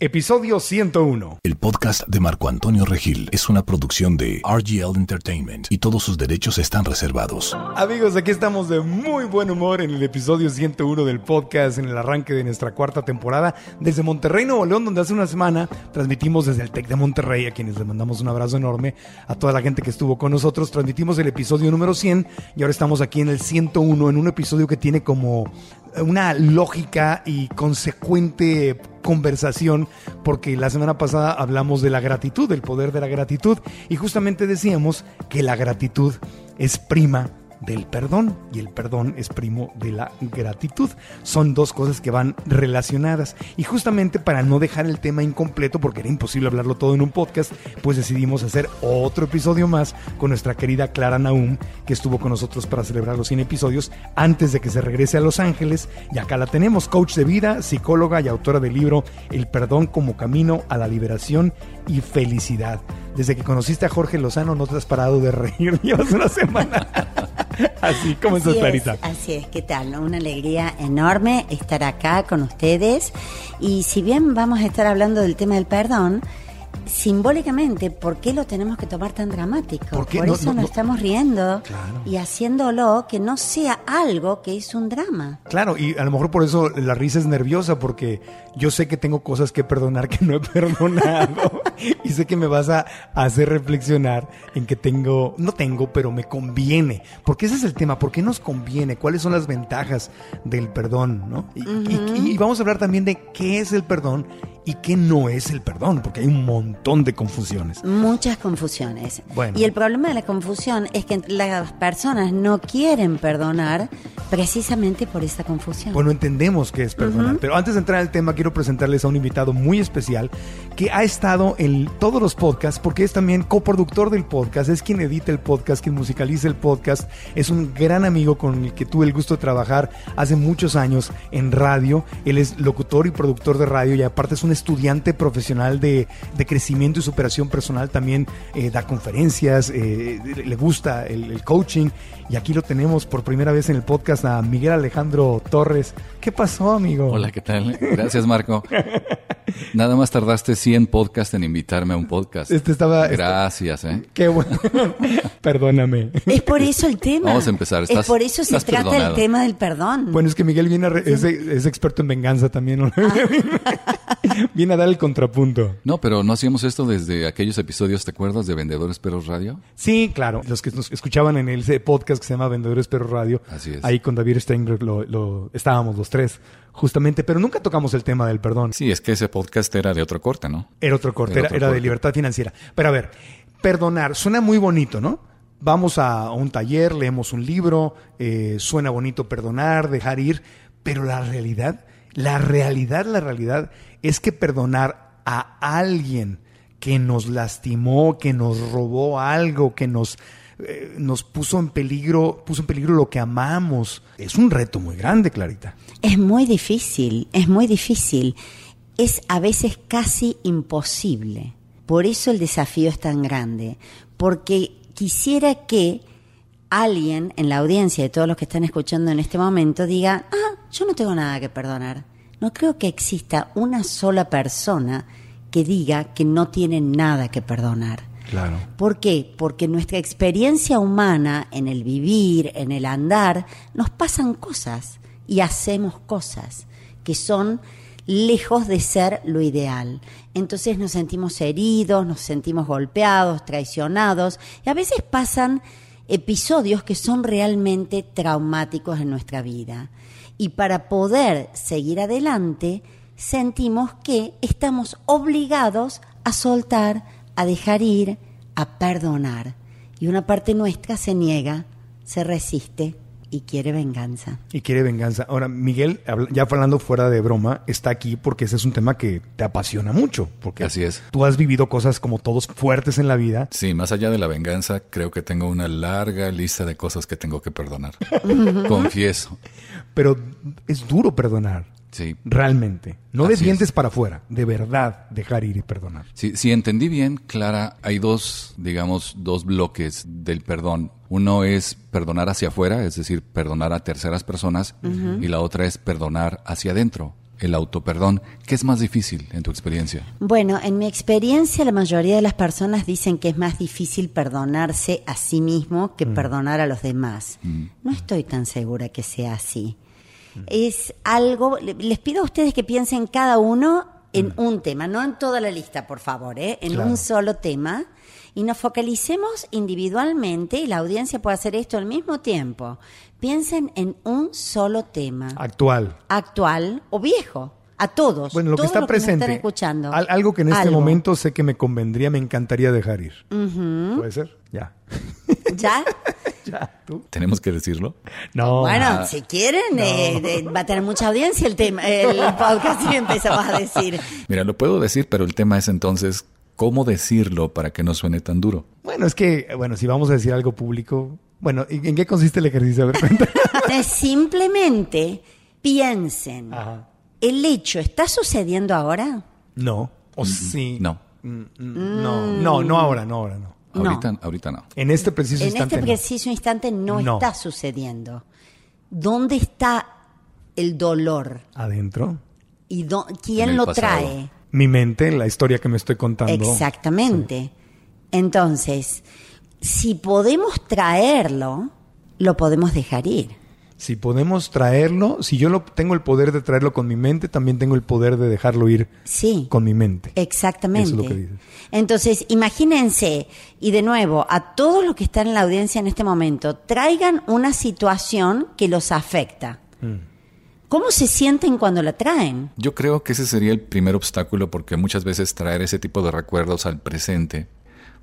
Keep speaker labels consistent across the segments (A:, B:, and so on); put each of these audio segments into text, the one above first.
A: Episodio 101.
B: El podcast de Marco Antonio Regil es una producción de RGL Entertainment y todos sus derechos están reservados.
A: Amigos, aquí estamos de muy buen humor en el episodio 101 del podcast, en el arranque de nuestra cuarta temporada, desde Monterrey, Nuevo León, donde hace una semana transmitimos desde el TEC de Monterrey, a quienes les mandamos un abrazo enorme, a toda la gente que estuvo con nosotros. Transmitimos el episodio número 100 y ahora estamos aquí en el 101, en un episodio que tiene como una lógica y consecuente conversación porque la semana pasada hablamos de la gratitud, del poder de la gratitud y justamente decíamos que la gratitud es prima del perdón y el perdón es primo de la gratitud. Son dos cosas que van relacionadas y justamente para no dejar el tema incompleto porque era imposible hablarlo todo en un podcast, pues decidimos hacer otro episodio más con nuestra querida Clara Naum que estuvo con nosotros para celebrar los 100 episodios antes de que se regrese a Los Ángeles y acá la tenemos, coach de vida, psicóloga y autora del libro El perdón como camino a la liberación y felicidad. Desde que conociste a Jorge Lozano no te has parado de reír, llevas una semana. Así como
C: así
A: Clarita.
C: Es, así es, ¿qué tal? Una alegría enorme estar acá con ustedes. Y si bien vamos a estar hablando del tema del perdón, simbólicamente, ¿por qué lo tenemos que tomar tan dramático?
A: ¿Por, qué?
C: Por
A: No,
C: eso
A: no,
C: nos
A: no.
C: estamos riendo
A: Claro.
C: y haciéndolo que no sea algo que es un drama.
A: Claro, y a lo mejor por eso la risa es nerviosa, porque yo sé que tengo cosas que perdonar que no he perdonado. y sé que me vas a hacer reflexionar en que tengo, no tengo, pero me conviene. Porque ese es el tema, ¿por qué nos conviene? ¿Cuáles son las ventajas del perdón? ¿no? Y, y- y vamos a hablar también de qué es el perdón y qué no es el perdón, porque hay un montón de confusiones.
C: Muchas confusiones.
A: Bueno.
C: Y el problema de la confusión es que las personas no quieren perdonar precisamente por esa confusión.
A: Bueno, entendemos que es perdonar. Pero antes de entrar al tema, quiero presentarles a un invitado muy especial que ha estado en todos los podcasts, porque es también coproductor del podcast, es quien edita el podcast, quien musicaliza el podcast. Es un gran amigo con el que tuve el gusto de trabajar hace muchos años en radio. Él es locutor y productor de radio y aparte es un estudiante profesional de, de crecimiento y superación personal. También eh, da conferencias, eh, le gusta el, el coaching. Y aquí lo tenemos por primera vez en el podcast a Miguel Alejandro Torres. ¿Qué pasó, amigo?
D: Hola, ¿qué tal? Gracias. Nada más tardaste 100 podcasts en invitarme a un podcast.
A: Este estaba- este-
D: Gracias, ¿eh?
A: Qué bueno. Perdóname.
C: Es por eso el tema.
D: Vamos a empezar.
C: es por eso se trata
D: perdonado.
C: el tema del perdón.
A: Bueno, es que Miguel viene a re- es, es experto en venganza también. ¿no? viene a dar el contrapunto.
D: No, pero no hacíamos esto desde aquellos episodios, ¿te acuerdas? De Vendedores Perros Radio.
A: Sí, claro. Los que nos escuchaban en el ese podcast que se llama Vendedores Perro Radio.
D: Así es.
A: Ahí con David Steingler lo, lo- estábamos los tres, justamente. Pero nunca tocamos el tema del perdón.
D: Sí, es que ese podcast era de otro corte, ¿no?
A: Era otro corte,
D: Era
A: era,
D: otro
A: era de libertad financiera. Pero a ver, perdonar, suena muy bonito, ¿no? Vamos a un taller, leemos un libro, eh, suena bonito perdonar, dejar ir, pero la realidad, la realidad, la realidad es que perdonar a alguien que nos lastimó, que nos robó algo, que nos, eh, nos puso en peligro, puso en peligro lo que amamos, es un reto muy grande, Clarita.
C: Es muy difícil, es muy difícil. Es a veces casi imposible. Por eso el desafío es tan grande. Porque quisiera que alguien en la audiencia de todos los que están escuchando en este momento diga, ah, yo no tengo nada que perdonar. No creo que exista una sola persona que diga que no tiene nada que perdonar.
A: Claro.
C: ¿Por qué? Porque nuestra experiencia humana en el vivir, en el andar, nos pasan cosas y hacemos cosas que son lejos de ser lo ideal. Entonces nos sentimos heridos, nos sentimos golpeados, traicionados y a veces pasan episodios que son realmente traumáticos en nuestra vida. Y para poder seguir adelante, sentimos que estamos obligados a soltar, a dejar ir, a perdonar. Y una parte nuestra se niega, se resiste y quiere venganza.
A: Y quiere venganza. Ahora, Miguel, ya hablando fuera de broma, está aquí porque ese es un tema que te apasiona mucho. Porque
D: Así es.
A: Tú has vivido cosas como todos fuertes en la vida.
D: Sí, más allá de la venganza, creo que tengo una larga lista de cosas que tengo que perdonar. Confieso.
A: Pero es duro perdonar,
D: Sí.
A: realmente. No de
D: Así
A: dientes
D: es.
A: para afuera, de verdad dejar ir y perdonar.
D: Si, si entendí bien, Clara, hay dos, digamos, dos bloques del perdón. Uno es perdonar hacia afuera, es decir, perdonar a terceras personas, y la otra es perdonar hacia adentro, el autoperdón. ¿Qué es más difícil en tu experiencia?
C: Bueno, en mi experiencia la mayoría de las personas dicen que es más difícil perdonarse a sí mismo que perdonar a los demás. No estoy tan segura que sea así. Es algo, le- les pido a ustedes que piensen cada uno en un tema, no en toda la lista, por favor, ¿eh? en
A: Claro.
C: un solo tema. Y nos focalicemos individualmente y la audiencia puede hacer esto al mismo tiempo. Piensen en un solo tema,
A: Actual.
C: actual o viejo, a todos.
A: Bueno, lo que está
C: los
A: presente.
C: están escuchando.
A: al- algo que en este
C: Algo.
A: momento sé que me convendría, me encantaría dejar ir. ¿Puede ser? Ya.
C: ¿Ya?
A: ya. ¿Tú?
D: ¿Tenemos que decirlo?
A: No.
C: Bueno, si quieren, eh, de- va a tener mucha audiencia el tema, el podcast y empezamos a decir.
D: Mira, lo puedo decir, pero el tema es entonces cómo decirlo para que no suene tan duro.
A: Bueno, es que, bueno, si vamos a decir algo público. Bueno, ¿en en qué consiste el ejercicio? A ver, cuenta.
C: Simplemente piensen,
A: Ajá.
C: ¿El hecho está sucediendo ahora?
A: No. O sí.
D: No.
A: Mm, mm, No, no, no ahora, no ahora, no.
C: No.
D: Ahorita, ahorita no.
A: En este preciso
C: En
A: instante.
C: este
A: no.
C: preciso instante no,
A: No.
C: está sucediendo. ¿Dónde está el dolor?
A: Adentro.
C: ¿Y dó-
D: En
C: quién
D: el
C: lo
D: pasado.
C: trae?
A: Mi mente, la historia que me estoy contando.
C: Exactamente. Entonces, si podemos traerlo, lo podemos dejar ir.
A: Si podemos traerlo, si yo lo, tengo el poder de traerlo con mi mente, también tengo el poder de dejarlo ir
C: Sí.
A: con mi mente.
C: Exactamente.
A: Eso es lo que dices.
C: Entonces, imagínense, y de nuevo, a todos los que están en la audiencia en este momento, traigan una situación que los afecta.
A: Mm.
C: ¿Cómo se sienten cuando la traen?
D: Yo creo que ese sería el primer obstáculo porque muchas veces traer ese tipo de recuerdos al presente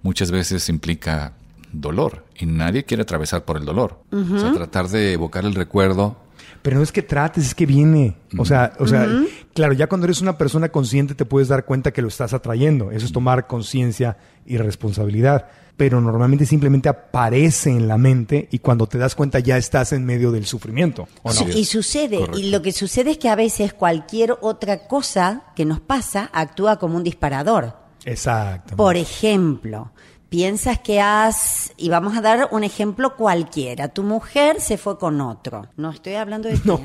D: muchas veces implica dolor y nadie quiere atravesar por el dolor. O sea, tratar de evocar el recuerdo
A: Pero no es que trates, es que viene. O sea, o sea, claro, ya cuando eres una persona consciente te puedes dar cuenta que lo estás atrayendo. Eso es tomar conciencia y responsabilidad. Pero normalmente simplemente aparece en la mente y cuando te das cuenta ya estás en medio del sufrimiento. ¿o no?
C: Su- y sucede,
D: Correcto.
C: y lo que sucede es que a veces cualquier otra cosa que nos pasa actúa como un disparador.
A: Exacto.
C: Por ejemplo, piensas que has, y vamos a dar un ejemplo cualquiera, tu mujer se fue con otro. No estoy hablando de ti. Por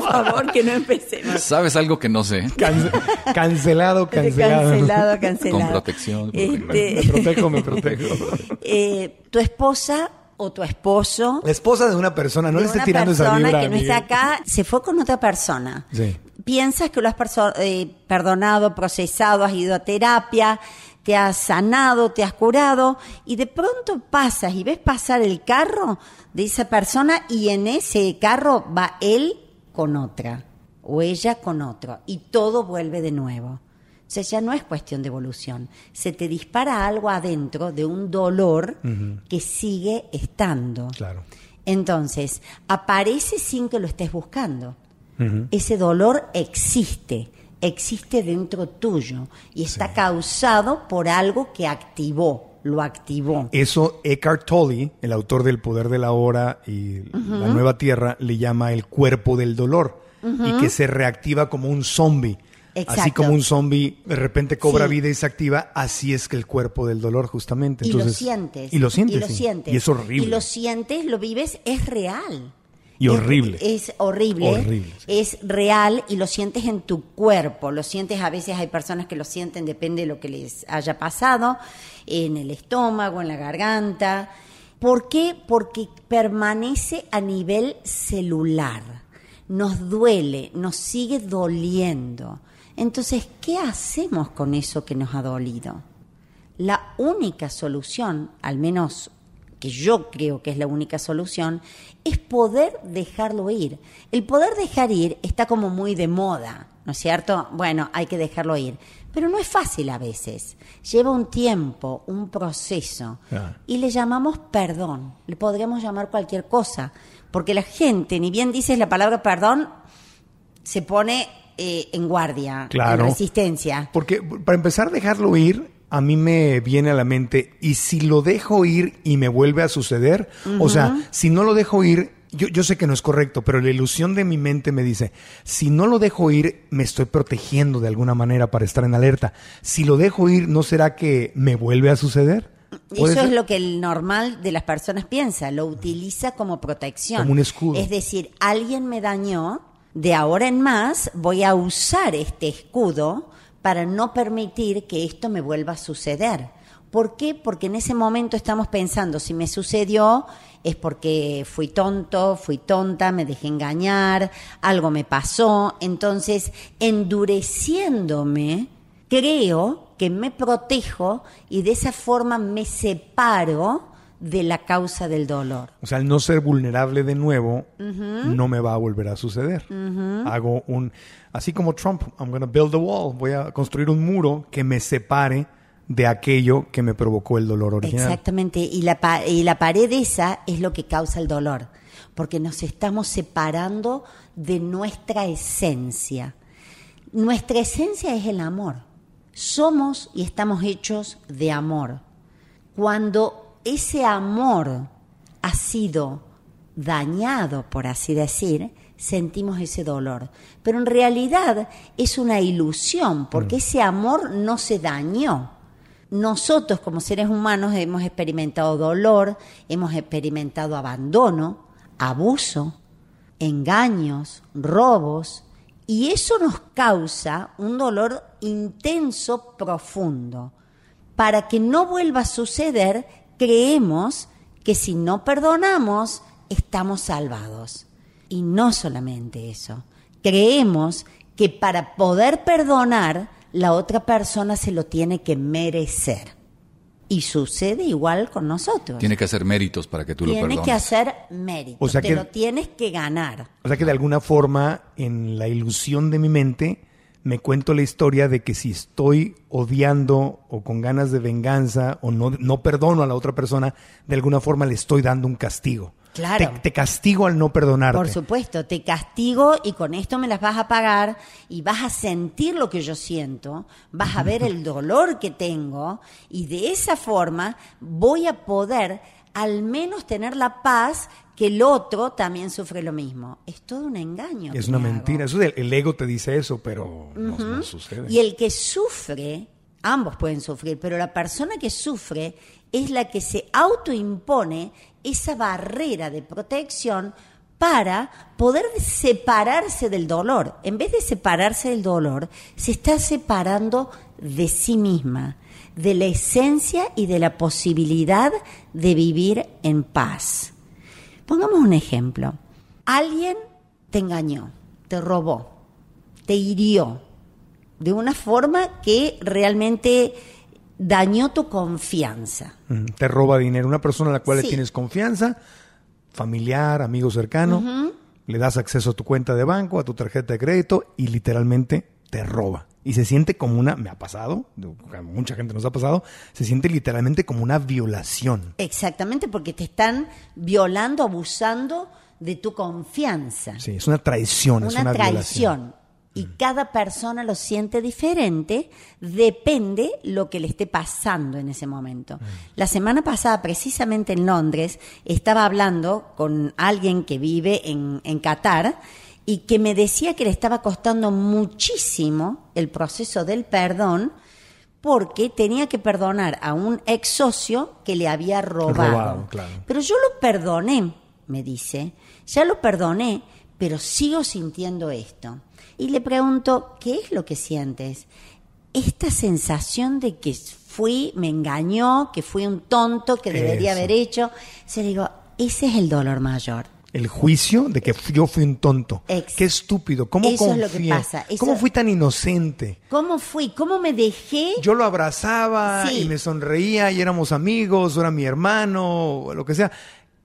C: favor, que no empecemos.
D: ¿Sabes algo que no sé?
A: Cance- cancelado, cancelado.
C: Cancelado, cancelado.
D: Con protección,
C: Este,
A: Me protejo, me protejo.
C: eh, tu esposa o tu esposo
A: La esposa de una persona, no
C: de
A: le estés
C: una
A: tirando esa
C: persona
A: vibra.
C: que no está acá se fue con otra persona.
A: Sí.
C: Piensas que lo has eh, perdonado, procesado, has ido a terapia, te has sanado, te has curado y de pronto pasas y ves pasar el carro de esa persona y en ese carro va él con otra o ella con otro y todo vuelve de nuevo. O sea, ya no es cuestión de evolución. Se te dispara algo adentro de un dolor que sigue estando.
A: Claro.
C: Entonces, aparece sin que lo estés buscando. Ese dolor existe, existe dentro tuyo y está causado por algo que activó, lo activó.
A: Eso Eckhart Tolle, el autor del Poder de la Hora y La Nueva Tierra, le llama el cuerpo del dolor y que se reactiva como un zombie. Así
C: Exacto.
A: como un zombie de repente cobra
C: Sí.
A: vida y se activa, así es que el cuerpo del dolor justamente.
C: y lo
A: Entonces,
C: sientes.
A: Y lo sientes.
C: Y lo
A: sí. Y es horrible.
C: Y lo sientes, lo vives, es real.
A: Y
C: Es-
A: horrible.
C: Es, horrible.
A: Horrible, sí.
C: Es real y lo sientes en tu cuerpo. Lo sientes, a veces hay personas que lo sienten, depende de lo que les haya pasado, en el estómago, en la garganta. ¿Por qué? Porque permanece a nivel celular. nos duele, nos sigue doliendo. Entonces, ¿qué hacemos con eso que nos ha dolido? La única solución, al menos que yo creo que es la única solución, es poder dejarlo ir. El poder dejar ir está como muy de moda, ¿no es cierto? Bueno, hay que dejarlo ir. Pero no es fácil a veces. Lleva un tiempo, un proceso. Y le llamamos perdón. Le podríamos llamar cualquier cosa. Porque la gente, ni bien dices la palabra perdón, se pone eh, en guardia,
A: Claro.
C: en resistencia.
A: Porque para empezar a dejarlo ir, a mí me viene a la mente, ¿y si lo dejo ir y me vuelve a suceder? O sea, si no lo dejo ir, yo, yo sé que no es correcto, pero la ilusión de mi mente me dice, si no lo dejo ir, me estoy protegiendo de alguna manera para estar en alerta. Si lo dejo ir, ¿no será que me vuelve a suceder? ¿Puede
C: Eso es lo que el normal de las personas piensa, lo utiliza como protección.
A: Como un escudo.
C: Es decir, alguien me dañó, de ahora en más voy a usar este escudo para no permitir que esto me vuelva a suceder. ¿Por qué? Porque en ese momento estamos pensando, si me sucedió es porque fui tonto, fui tonta, me dejé engañar, algo me pasó. Entonces, endureciéndome, creo que me protejo y de esa forma me separo de la causa del dolor.
A: O sea, al no ser vulnerable de nuevo, no me va a volver a suceder. Hago un, así como Trump, I'm gonna build a wall, voy a construir un muro que me separe de aquello que me provocó el dolor original.
C: Exactamente, y la, pa- y la pared esa es lo que causa el dolor, porque nos estamos separando de nuestra esencia. Nuestra esencia es el amor. Somos y estamos hechos de amor. Cuando ese amor ha sido dañado, por así decir, sentimos ese dolor. Pero en realidad es una ilusión, porque ese amor no se dañó. Nosotros como seres humanos hemos experimentado dolor, hemos experimentado abandono, abuso, engaños, robos, y eso nos causa un dolor intenso, profundo. Para que no vuelva a suceder, creemos que si no perdonamos, estamos salvados. Y no solamente eso, creemos que para poder perdonar, la otra persona se lo tiene que merecer. Y sucede igual con nosotros.
D: Tiene que hacer méritos para que tú lo
C: Tiene
D: perdones.
C: que hacer mérito.
A: O sea
C: Te
A: que-
C: lo tienes que ganar.
A: O sea que de alguna forma, en la ilusión de mi mente, me cuento la historia de que si estoy odiando o con ganas de venganza o no, no perdono a la otra persona, de alguna forma le estoy dando un castigo.
C: Claro.
A: Te, te castigo al no perdonarte.
C: Por supuesto, te castigo y con esto me las vas a pagar y vas a sentir lo que yo siento, vas a ver el dolor que tengo y de esa forma voy a poder al menos tener la paz que el otro también sufre lo mismo. Es todo un engaño.
A: Es una
C: me
A: mentira. Eso es el, el ego te dice eso, pero no, no sucede.
C: Y el que sufre, ambos pueden sufrir, pero la persona que sufre es la que se autoimpone esa barrera de protección para poder separarse del dolor. En vez de separarse del dolor, se está separando de sí misma, de la esencia y de la posibilidad de vivir en paz. Pongamos un ejemplo. Alguien te engañó, te robó, te hirió de una forma que realmente dañó tu confianza.
A: Mm, Te roba dinero. Una persona a la cual
C: Sí.
A: le tienes confianza, familiar, amigo cercano, le das acceso a tu cuenta de banco, a tu tarjeta de crédito y literalmente te roba. Y se siente como una, me ha pasado, mucha gente nos ha pasado, se siente literalmente como una violación.
C: Exactamente, porque te están violando, abusando de tu confianza.
A: Sí, es una traición, es
C: una
A: una violación.
C: traición. Y cada persona lo siente diferente, depende lo que le esté pasando en ese momento. La semana pasada, precisamente en Londres, estaba hablando con alguien que vive en, en Qatar y que me decía que le estaba costando muchísimo el proceso del perdón porque tenía que perdonar a un ex socio que le había robado.
A: Robado, claro.
C: Pero yo lo perdoné, me dice, ya lo perdoné, pero sigo sintiendo esto. Y le pregunto, ¿qué es lo que sientes? Esta sensación de que fui, me engañó, que fui un tonto, que debería
A: Eso.
C: haber hecho. Se digo, ese es el dolor mayor.
A: El juicio de que yo fui un tonto.
C: Ex.
A: Qué estúpido. ¿Cómo
C: Eso es lo que
A: confié?
C: pasa. Eso-
A: ¿Cómo fui tan inocente?
C: ¿Cómo fui? ¿Cómo me dejé?
A: Yo lo abrazaba
C: Sí.
A: y me sonreía y éramos amigos, o era mi hermano, o lo que sea.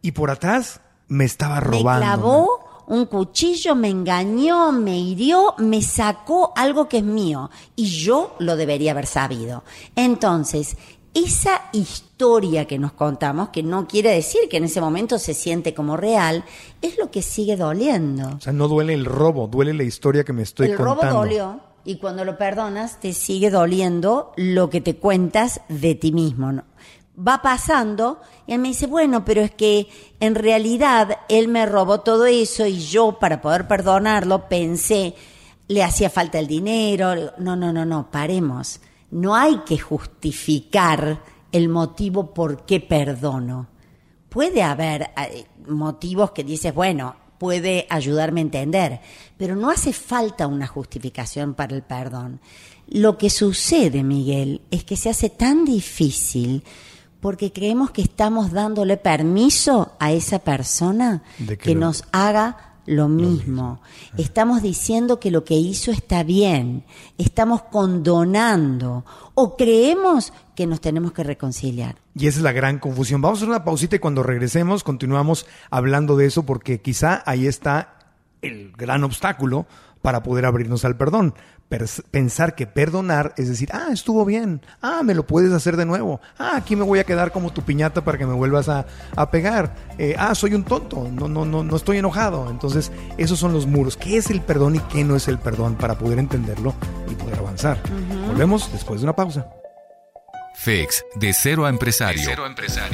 A: Y por atrás me estaba
C: me
A: robando.
C: clavó un cuchillo, me engañó, me hirió, me sacó algo que es mío y yo lo debería haber sabido. Entonces, esa historia que nos contamos, que no quiere decir que en ese momento se siente como real, es lo que sigue doliendo.
A: O sea, no duele el robo, duele la historia que me estoy
C: el
A: contando.
C: robo dolió y cuando lo perdonas te sigue doliendo lo que te cuentas de ti mismo. ¿no? Va pasando y él me dice, bueno, pero es que en realidad él me robó todo eso y yo para poder perdonarlo pensé, le hacía falta el dinero. No, no, no, no, paremos. No hay que justificar el motivo por qué perdono puede haber eh, motivos que dices, bueno, puede ayudarme a entender, pero no hace falta una justificación para el perdón. Lo que sucede, Miguel, es que se hace tan difícil porque creemos que estamos dándole permiso a esa persona
A: que
C: que nos haga lo mismo. Estamos diciendo que lo que hizo está bien. Estamos condonando. O creemos que nos tenemos que reconciliar.
A: Y esa es la gran confusión. Vamos a hacer una pausita y cuando regresemos continuamos hablando de eso porque quizá ahí está el gran obstáculo para poder abrirnos al perdón. Pensar que perdonar es decir, ah, estuvo bien, ah, me lo puedes hacer de nuevo, ah, aquí me voy a quedar como tu piñata para que me vuelvas a, a pegar, Eh, ah, soy un tonto, no, no, no, no estoy enojado. Entonces, esos son los muros. ¿Qué es el perdón y qué no es el perdón para poder entenderlo y poder avanzar? Volvemos después de una pausa.
E: FEX, de cero a empresario.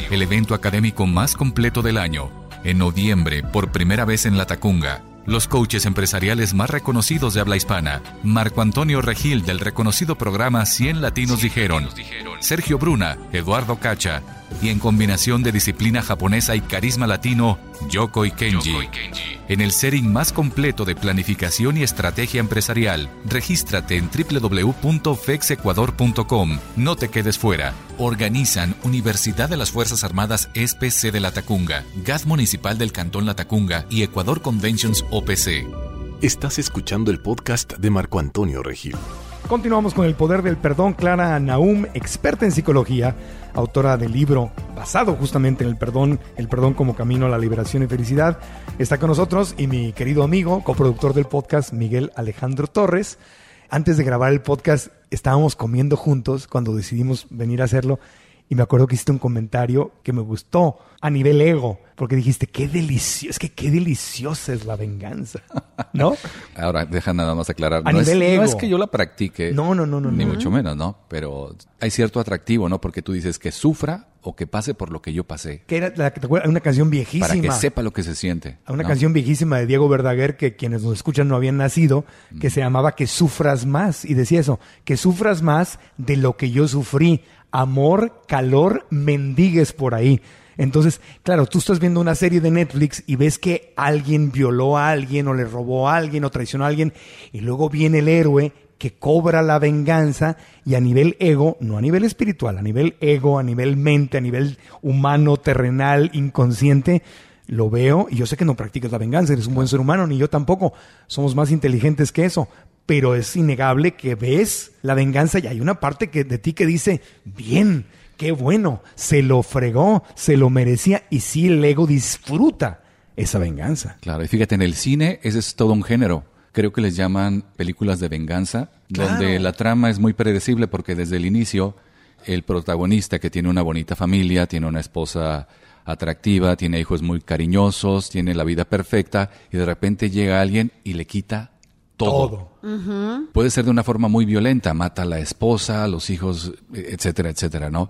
E: El evento académico más completo del año. En noviembre, por primera vez en La Tacunga. Los coaches empresariales más reconocidos de habla hispana. Marco Antonio Regil del reconocido programa 100 Latinos Dijeron. Sergio Bruna, Eduardo Cacha. Y en combinación de disciplina japonesa y carisma latino, Yoko y Kenji. En el setting más completo de planificación y estrategia empresarial, regístrate en www.fexecuador.com. No te quedes fuera. Organizan Universidad de las Fuerzas Armadas SPC de La Tacunga, GAD Municipal del Cantón La Tacunga y Ecuador Conventions OPC.
B: Estás escuchando el podcast de Marco Antonio Regil.
A: Continuamos con el poder del perdón. Clara Naum, experta en psicología, autora del libro basado justamente en el perdón, el perdón como camino a la liberación y felicidad, está con nosotros y mi querido amigo, coproductor del podcast, Miguel Alejandro Torres. Antes de grabar el podcast estábamos comiendo juntos cuando decidimos venir a hacerlo y me acuerdo que hiciste un comentario que me gustó a nivel ego, porque dijiste, qué delicioso, es que qué deliciosa es la venganza, ¿no?
D: Ahora, deja nada más aclarar.
A: A
D: no,
A: nivel
D: es,
A: ego.
D: no es que yo la practique.
A: No, no, no, no,
D: Ni
A: no.
D: mucho menos, ¿no? Pero hay cierto atractivo, ¿no? Porque tú dices que sufra o que pase por lo que yo pasé.
A: Que era la que te acuerdas, una canción viejísima.
D: Para que sepa lo que se siente.
A: a una
D: ¿no?
A: canción viejísima de Diego Verdaguer que quienes nos escuchan no habían nacido, que se llamaba Que sufras más. Y decía eso, que sufras más de lo que yo sufrí. Amor, calor, mendigues por ahí. Entonces, claro, tú estás viendo una serie de Netflix y ves que alguien violó a alguien o le robó a alguien o traicionó a alguien y luego viene el héroe que cobra la venganza y a nivel ego, no a nivel espiritual, a nivel ego, a nivel mente, a nivel humano, terrenal, inconsciente, lo veo y yo sé que no practicas la venganza, eres un buen ser humano, ni yo tampoco, somos más inteligentes que eso, pero es innegable que ves la venganza y hay una parte que, de ti que dice, bien, qué bueno, se lo fregó, se lo merecía y sí el ego disfruta esa venganza.
D: Claro, y fíjate, en el cine ese es todo un género. Creo que les llaman películas de venganza,
A: Claro.
D: donde la trama es muy predecible porque desde el inicio el protagonista que tiene una bonita familia, tiene una esposa atractiva, tiene hijos muy cariñosos, tiene la vida perfecta y de repente llega alguien y le quita todo. Puede ser de una forma muy violenta, mata a la esposa, a los hijos, etcétera, etcétera, ¿no?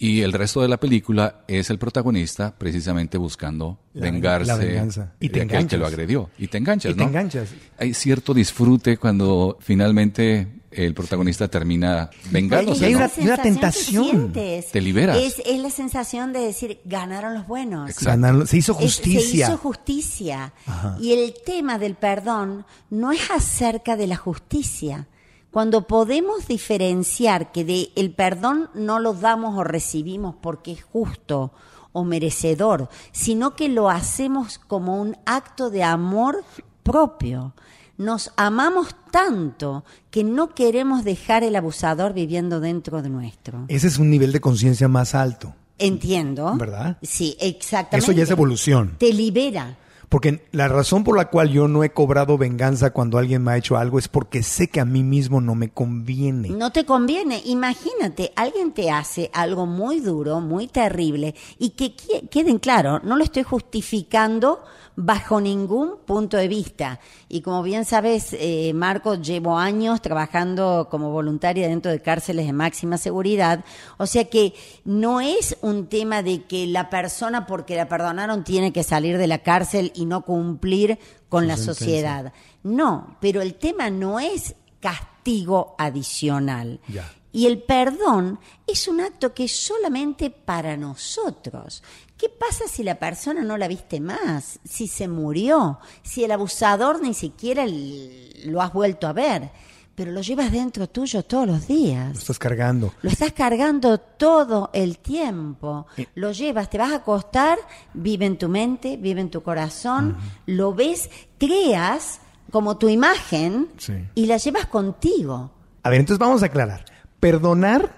D: Y el resto de la película es el protagonista precisamente buscando
A: La-
D: vengarse
A: la venganza. Y te
D: de aquel que lo agredió. Y te enganchas,
A: Y te
D: ¿no?
A: enganchas.
D: Hay cierto disfrute cuando finalmente el protagonista termina vengándose.
A: Y hay
D: ¿no?
A: una- y una tentación.
D: Te liberas.
C: Es, es la sensación de decir, ganaron los buenos.
A: Ganaron- se hizo
C: Es-
A: justicia.
C: se hizo justicia. Y el tema del perdón no es acerca de la justicia. Cuando podemos diferenciar que de el perdón no lo damos o recibimos porque es justo o merecedor, sino que lo hacemos como un acto de amor propio. Nos amamos tanto que no queremos dejar el abusador viviendo dentro de nuestro.
A: Ese es un nivel de conciencia más alto.
C: Entiendo.
A: ¿Verdad?
C: Sí, exactamente.
A: Eso ya es evolución.
C: Te libera.
A: Porque la razón por la cual yo no he cobrado venganza cuando alguien me ha hecho algo es porque sé que a mí mismo no me conviene.
C: No te conviene. Imagínate, alguien te hace algo muy duro, muy terrible, y que queden claro, no lo estoy justificando bajo ningún punto de vista. Y como bien sabes, eh, Marco, llevo años trabajando como voluntaria dentro de cárceles de máxima seguridad, o sea que no es un tema de que la persona porque la perdonaron tiene que salir de la cárcel y no cumplir con la sociedad. No, pero el tema no es castigo adicional.
A: Ya.
C: Y el perdón es un acto que es solamente para nosotros. ¿Qué pasa si la persona no la viste más? Si se murió, si el abusador ni siquiera lo has vuelto a ver, pero lo llevas dentro tuyo todos los
A: Lo
C: días.
A: estás cargando.
C: Lo estás cargando todo el tiempo. Lo llevas, te vas a acostar, vive en tu mente, vive en tu corazón, lo ves, creas como tu imagen
A: Sí.
C: y la llevas contigo.
A: A ver, entonces vamos a aclarar. Perdonar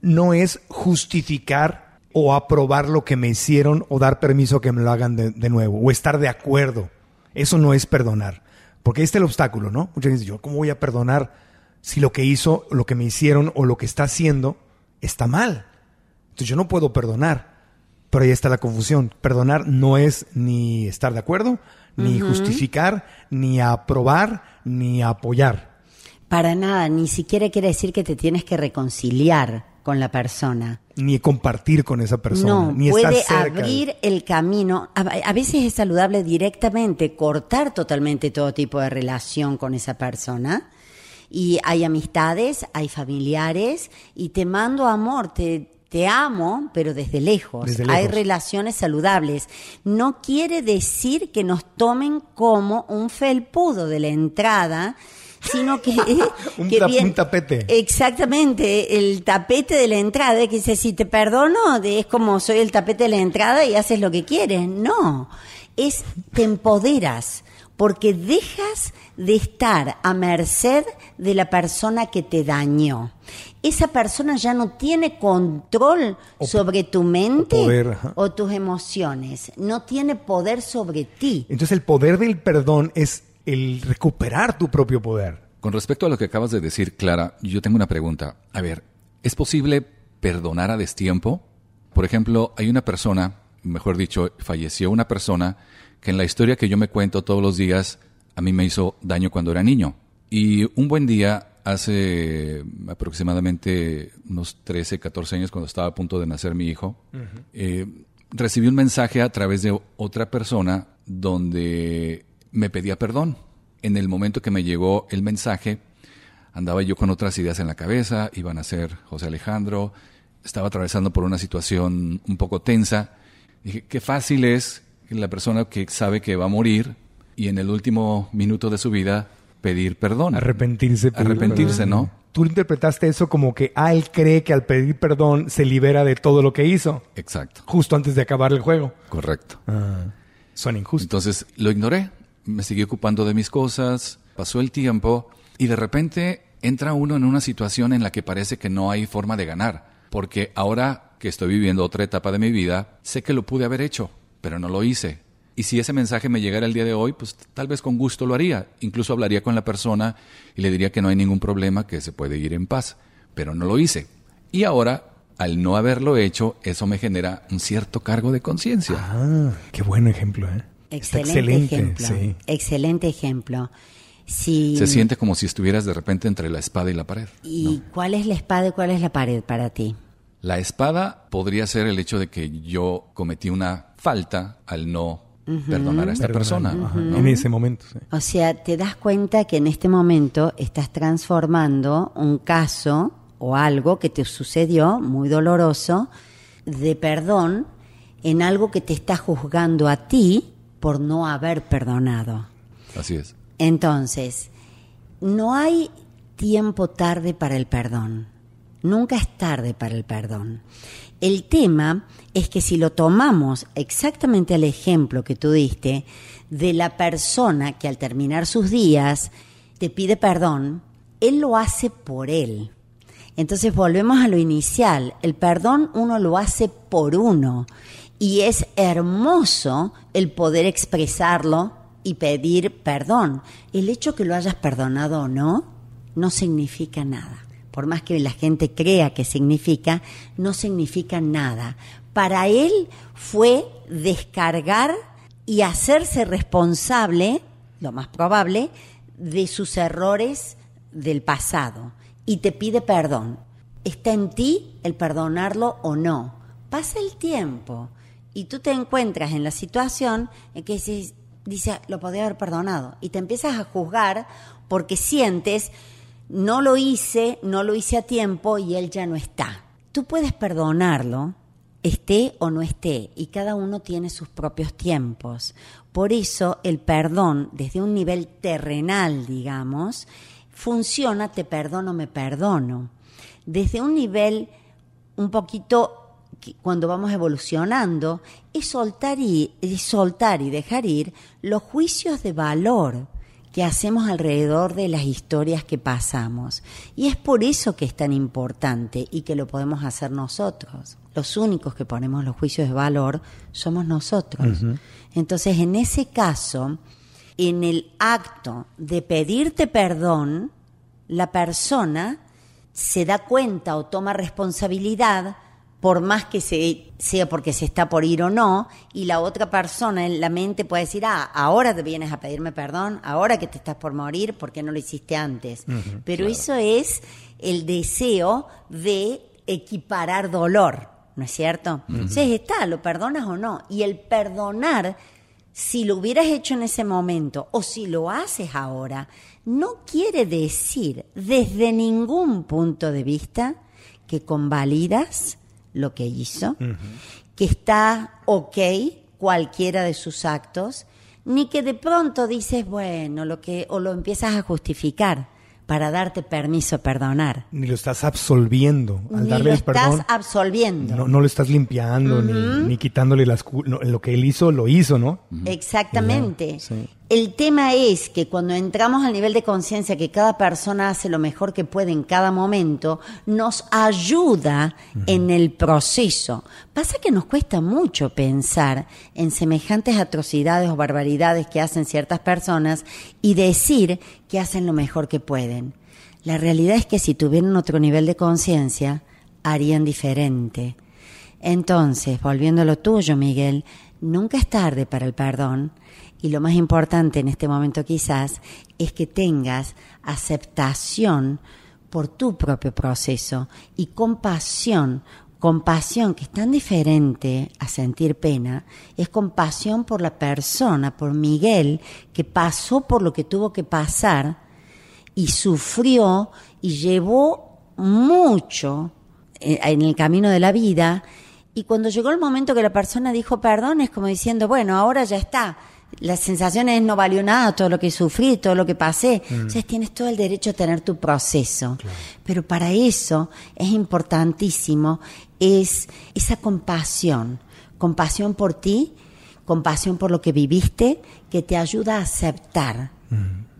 A: no es justificar o aprobar lo que me hicieron o dar permiso que me lo hagan de, de nuevo o estar de acuerdo. Eso no es perdonar. Porque ahí está el obstáculo, ¿no? Muchas veces yo, ¿cómo voy a perdonar si lo que hizo, lo que me hicieron o lo que está haciendo está mal? Entonces yo no puedo perdonar. Pero ahí está la confusión. Perdonar no es ni estar de acuerdo, ni justificar, ni aprobar, ni apoyar.
C: Para nada, ni siquiera quiere decir que te tienes que reconciliar con la persona.
A: Ni compartir con esa persona,
C: No,
A: ni
C: puede
A: estar cerca. de-
C: abrir el camino. A, a veces es saludable directamente cortar totalmente todo tipo de relación con esa persona. Y hay amistades, hay familiares, y te mando amor, te, te amo, pero desde lejos.
A: Desde
C: Hay
A: lejos.
C: relaciones saludables. No quiere decir que nos tomen como un felpudo de la entrada, sino que,
A: Un
C: que bien-
A: un tapete.
C: Exactamente, el tapete de la entrada, que dice, si te perdono, es como soy el tapete de la entrada y haces lo que quieres. No, es te empoderas, porque dejas de estar a merced de la persona que te dañó. Esa persona ya no tiene control
A: O-
C: sobre tu mente
A: o poder, ajá.
C: o tus emociones, no tiene poder sobre ti.
A: Entonces el poder del perdón es el recuperar tu propio poder.
D: Con respecto a lo que acabas de decir, Clara, yo tengo una pregunta. A ver, ¿es posible perdonar a destiempo? Por ejemplo, hay una persona, mejor dicho, falleció una persona que en la historia que yo me cuento todos los días a mí me hizo daño cuando era niño. Y un buen día, hace aproximadamente unos 13, 14 años, cuando estaba a punto de nacer mi hijo, eh, recibí un mensaje a través de otra persona donde me pedía perdón. En el momento que me llegó el mensaje, andaba yo con otras ideas en la cabeza, iban a ser José Alejandro, estaba atravesando por una situación un poco tensa. Dije, qué fácil es la persona que sabe que va a morir y en el último minuto de su vida pedir perdón.
A: Arrepentirse.
D: Arrepentirse,
A: perdón.
D: ¿no?
A: Tú interpretaste eso como que, ah, él cree que al pedir perdón se libera de todo lo que hizo,
D: Exacto,
A: justo antes de acabar el juego.
D: correcto.
A: Son injustos.
D: Entonces lo ignoré, me seguí ocupando de mis cosas, pasó el tiempo y de repente entra uno en una situación en la que parece que no hay forma de ganar, porque ahora que estoy viviendo otra etapa de mi vida, sé que lo pude haber hecho, pero no lo hice. Y si ese mensaje me llegara el día de hoy, pues tal vez con gusto lo haría. Incluso hablaría con la persona y le diría que no hay ningún problema, que se puede ir en paz. Pero no lo hice. Y ahora, al no haberlo hecho, eso me genera un cierto cargo de conciencia.
A: Ah, qué buen ejemplo, ¿eh?
C: Excelente, ejemplo.
A: sí.
C: Excelente ejemplo. Si,
D: Se siente como si estuvieras de repente entre la espada y la pared.
C: ¿Y cuál es la espada y cuál es la pared para ti?
D: La espada podría ser el hecho de que yo cometí una falta al no perdonar a esta persona.
A: En ese momento, sí.
C: O sea, te das cuenta que en este momento estás transformando un caso o algo que te sucedió muy doloroso de perdón en algo que te está juzgando a ti por no haber perdonado.
D: Así es.
C: Entonces, no hay tiempo tarde para el perdón. Nunca es tarde para el perdón. El tema es que si lo tomamos exactamente al ejemplo que tú diste de la persona que al terminar sus días te pide perdón, él lo hace por él. Entonces volvemos a lo inicial. El perdón uno lo hace por uno. Y es hermoso el poder expresarlo y pedir perdón. El hecho que lo hayas perdonado o no, no significa nada. Por más que la gente crea que significa, no significa nada. Para él fue descargar y hacerse responsable, lo más probable, de sus errores del pasado. Y te pide perdón. Está en ti el perdonarlo o no. Pasa el tiempo y tú te encuentras en la situación en que dices, dice, lo podía haber perdonado. Y te empiezas a juzgar porque sientes, no lo hice, no lo hice a tiempo y él ya no está. Tú puedes perdonarlo, esté o no esté, y cada uno tiene sus propios tiempos. Por eso el perdón, desde un nivel terrenal, digamos, funciona te perdono, me perdono. Desde un nivel un poquito cuando vamos evolucionando, es soltar y, es soltar y dejar ir los juicios de valor que hacemos alrededor de las historias que pasamos. Y es por eso que es tan importante y que lo podemos hacer nosotros. Los únicos que ponemos los juicios de valor somos nosotros. Entonces, en ese caso, en el acto de pedirte perdón, la persona se da cuenta o toma responsabilidad por más que sea porque se está por ir o no, y la otra persona en la mente puede decir, ah, ahora te vienes a pedirme perdón, ahora que te estás por morir, ¿por qué no lo hiciste antes? Pero eso es el deseo de equiparar dolor, ¿no es cierto? Entonces está, lo perdonas o no, y el perdonar, si lo hubieras hecho en ese momento o si lo haces ahora, no quiere decir desde ningún punto de vista que convalidas lo que hizo, que está ok cualquiera de sus actos, ni que de pronto dices, bueno, lo que, o lo empiezas a justificar para darte permiso a perdonar.
A: Ni lo estás absolviendo. Al
C: ni
A: darle
C: lo
A: el perdón,
C: estás absolviendo.
A: no, no lo estás limpiando, ni, ni quitándole las... no, lo que él hizo, lo hizo, ¿no?
C: Exactamente.
A: Sí.
C: El tema es que cuando entramos al nivel de conciencia que cada persona hace lo mejor que puede en cada momento, nos ayuda en el proceso. Pasa que nos cuesta mucho pensar en semejantes atrocidades o barbaridades que hacen ciertas personas y decir que hacen lo mejor que pueden. La realidad es que si tuvieran otro nivel de conciencia, harían diferente. Entonces, volviendo a lo tuyo, Miguel, nunca es tarde para el perdón y lo más importante en este momento quizás es que tengas aceptación por tu propio proceso y compasión. Compasión, que es tan diferente a sentir pena, es compasión por la persona, por Miguel, que pasó por lo que tuvo que pasar y sufrió y llevó mucho eh, en el camino de la vida. Y cuando llegó el momento que la persona dijo perdón, es como diciendo, bueno, ahora ya está. La sensación es no valió nada todo lo que sufrí, todo lo que pasé. Entonces tienes todo el derecho a tener tu proceso. Pero para eso es importantísimo es esa compasión, compasión por ti, compasión por lo que viviste, que te ayuda a aceptar.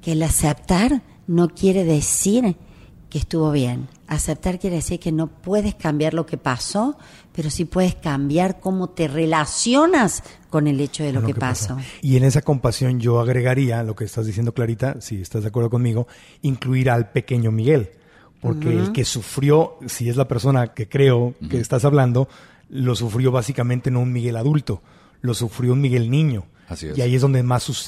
C: Que el aceptar no quiere decir que estuvo bien. Aceptar quiere decir que no puedes cambiar lo que pasó, pero sí puedes cambiar cómo te relacionas con el hecho de lo,
A: Lo
C: que,
A: que
C: pasó.
A: Y en esa compasión yo agregaría lo que estás diciendo, Clarita, si estás de acuerdo conmigo, incluir al pequeño Miguel. Porque el que sufrió, si es la persona que creo que estás hablando, lo sufrió básicamente no un Miguel adulto, lo sufrió un Miguel niño.
D: Así es.
A: Y ahí es donde más sus-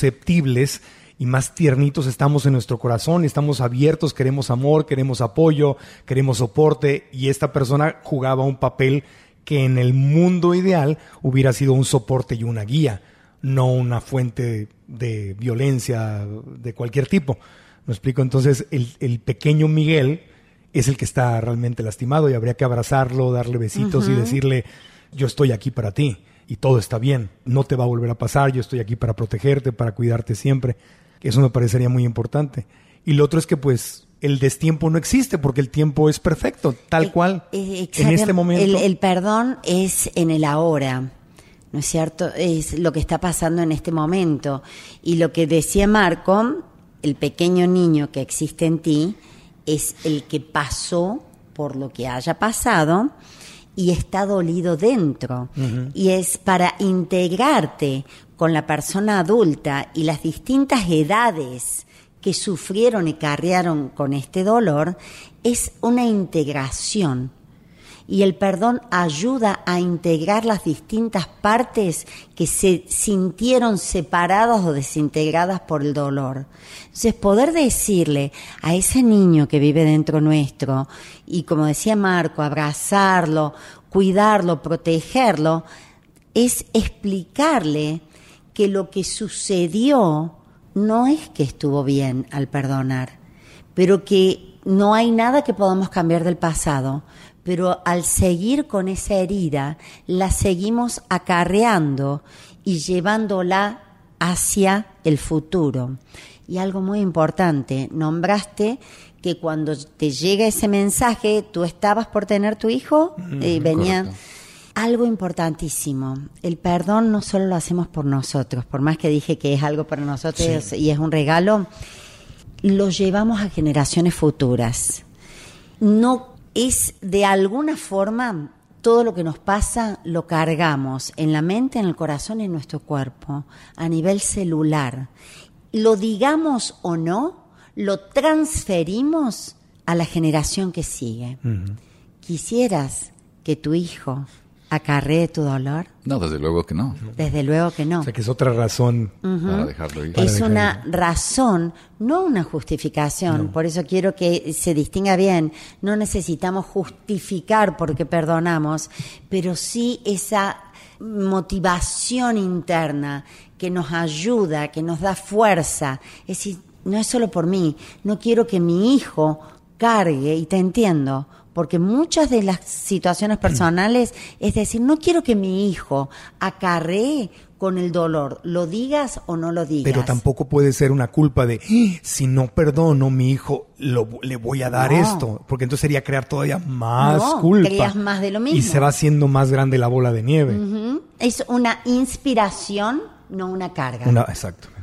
A: susceptibles y más tiernitos estamos en nuestro corazón, estamos abiertos, queremos amor, queremos apoyo, queremos soporte y esta persona jugaba un papel que en el mundo ideal hubiera sido un soporte y una guía, no una fuente de violencia de cualquier tipo. ¿Me explico? Entonces el, el pequeño Miguel es el que está realmente lastimado y habría que abrazarlo, darle besitos y decirle, yo estoy aquí para ti y todo está bien, no te va a volver a pasar, yo estoy aquí para protegerte, para cuidarte siempre. Eso me parecería muy importante. Y lo otro es que pues el destiempo no existe porque el tiempo es perfecto, tal
C: El-
A: cual.
C: eh,
A: en este momento.
C: El, el perdón es en el ahora, ¿no es cierto? Es lo que está pasando en este momento. Y lo que decía Marco, el pequeño niño que existe en ti, es el que pasó por lo que haya pasado y está dolido dentro. Y es para integrarte con la persona adulta y las distintas edades que sufrieron y carrearon con este dolor, es una integración. Y el perdón ayuda a integrar las distintas partes que se sintieron separadas o desintegradas por el dolor. Entonces, poder decirle a ese niño que vive dentro nuestro, y como decía Marco, abrazarlo, cuidarlo, protegerlo, es explicarle que lo que sucedió no es que estuvo bien al perdonar, pero que no hay nada que podamos cambiar del pasado, pero al seguir con esa herida, la seguimos acarreando y llevándola hacia el futuro. Y algo muy importante, nombraste que cuando te llega ese mensaje, tú estabas por tener tu hijo, y venía...
D: correcto.
C: Algo importantísimo, el perdón no solo lo hacemos por nosotros, por más que dije que es algo para nosotros y es un regalo, lo llevamos a generaciones futuras. No es de alguna forma todo lo que nos pasa lo cargamos en la mente, en el corazón y en nuestro cuerpo, a nivel celular. Lo digamos o no, lo transferimos a la generación que sigue. ¿Quisieras que tu hijo acarree tu dolor?
D: No, desde luego que no.
C: Desde luego que no.
A: O sea, que es otra razón.
D: Para dejarlo ir.
C: Es
A: dejarlo
C: una razón, no una justificación. Por eso quiero que se distinga bien. No necesitamos justificar porque perdonamos, pero sí esa motivación interna que nos ayuda, que nos da fuerza. Es decir, no es solo por mí. No quiero que mi hijo cargue, y te entiendo, porque muchas de las situaciones personales es decir, no quiero que mi hijo acarree con el dolor, lo digas o no lo digas.
A: Pero tampoco puede ser una culpa de "Ah, si no perdono mi hijo lo- le voy a dar
C: No.
A: esto, porque entonces sería crear todavía más
C: No,
A: culpa.
C: creas más de lo mismo.
A: Y se va haciendo más grande la bola de nieve.
C: Ujú. Es una inspiración, no una carga.
A: Una, exactamente.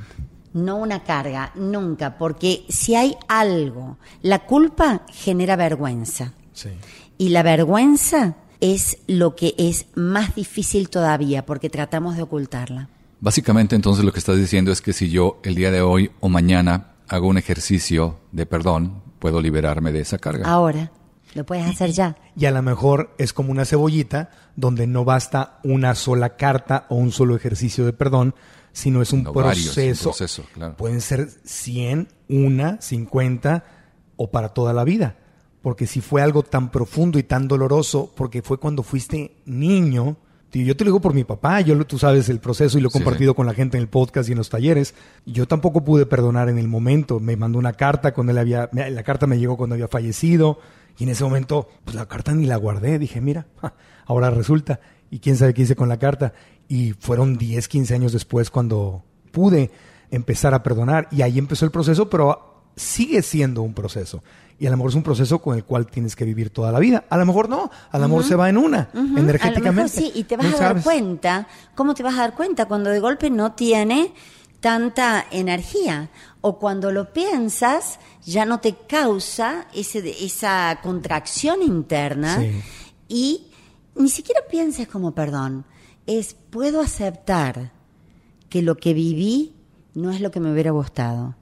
C: No una carga, nunca, porque si hay algo, la culpa genera vergüenza.
A: Sí.
C: Y la vergüenza es lo que es más difícil todavía, porque tratamos de ocultarla.
D: Básicamente entonces lo que estás diciendo es que si yo el día de hoy o mañana hago un ejercicio de perdón, puedo liberarme de esa carga.
C: Ahora, lo puedes hacer ya.
A: Y a lo mejor es como una cebollita donde no basta una sola carta o un solo ejercicio de perdón, sino es un
D: No, varios,
A: proceso.
D: un proceso, claro.
A: Pueden ser 100, una, 50 o para toda la vida. Porque si fue algo tan profundo y tan doloroso, porque fue cuando fuiste niño, tío, yo te lo digo por mi papá, yo tú sabes el proceso y lo he compartido
D: sí.
A: con la gente en el podcast y en los talleres. Yo tampoco pude perdonar en el momento. Me mandó una carta cuando él había, la carta me llegó cuando había fallecido y en ese momento, pues la carta ni la guardé. Dije, mira, ja, ahora resulta. Y quién sabe qué hice con la carta. Y fueron 10, 15 años después cuando pude empezar a perdonar. Y ahí empezó el proceso, pero sigue siendo un proceso. Y a lo mejor es un proceso con el cual tienes que vivir toda la vida. A lo mejor no, a lo mejor se va en una, energéticamente.
C: A lo mejor sí, y te vas
A: No
C: a dar
A: sabes.
C: cuenta. ¿Cómo te vas a dar cuenta? Cuando de golpe no tiene tanta energía. O cuando lo piensas, ya no te causa ese, esa contracción interna.
A: Sí.
C: Y ni siquiera pienses como perdón. Es, puedo aceptar que lo que viví no es lo que me hubiera gustado.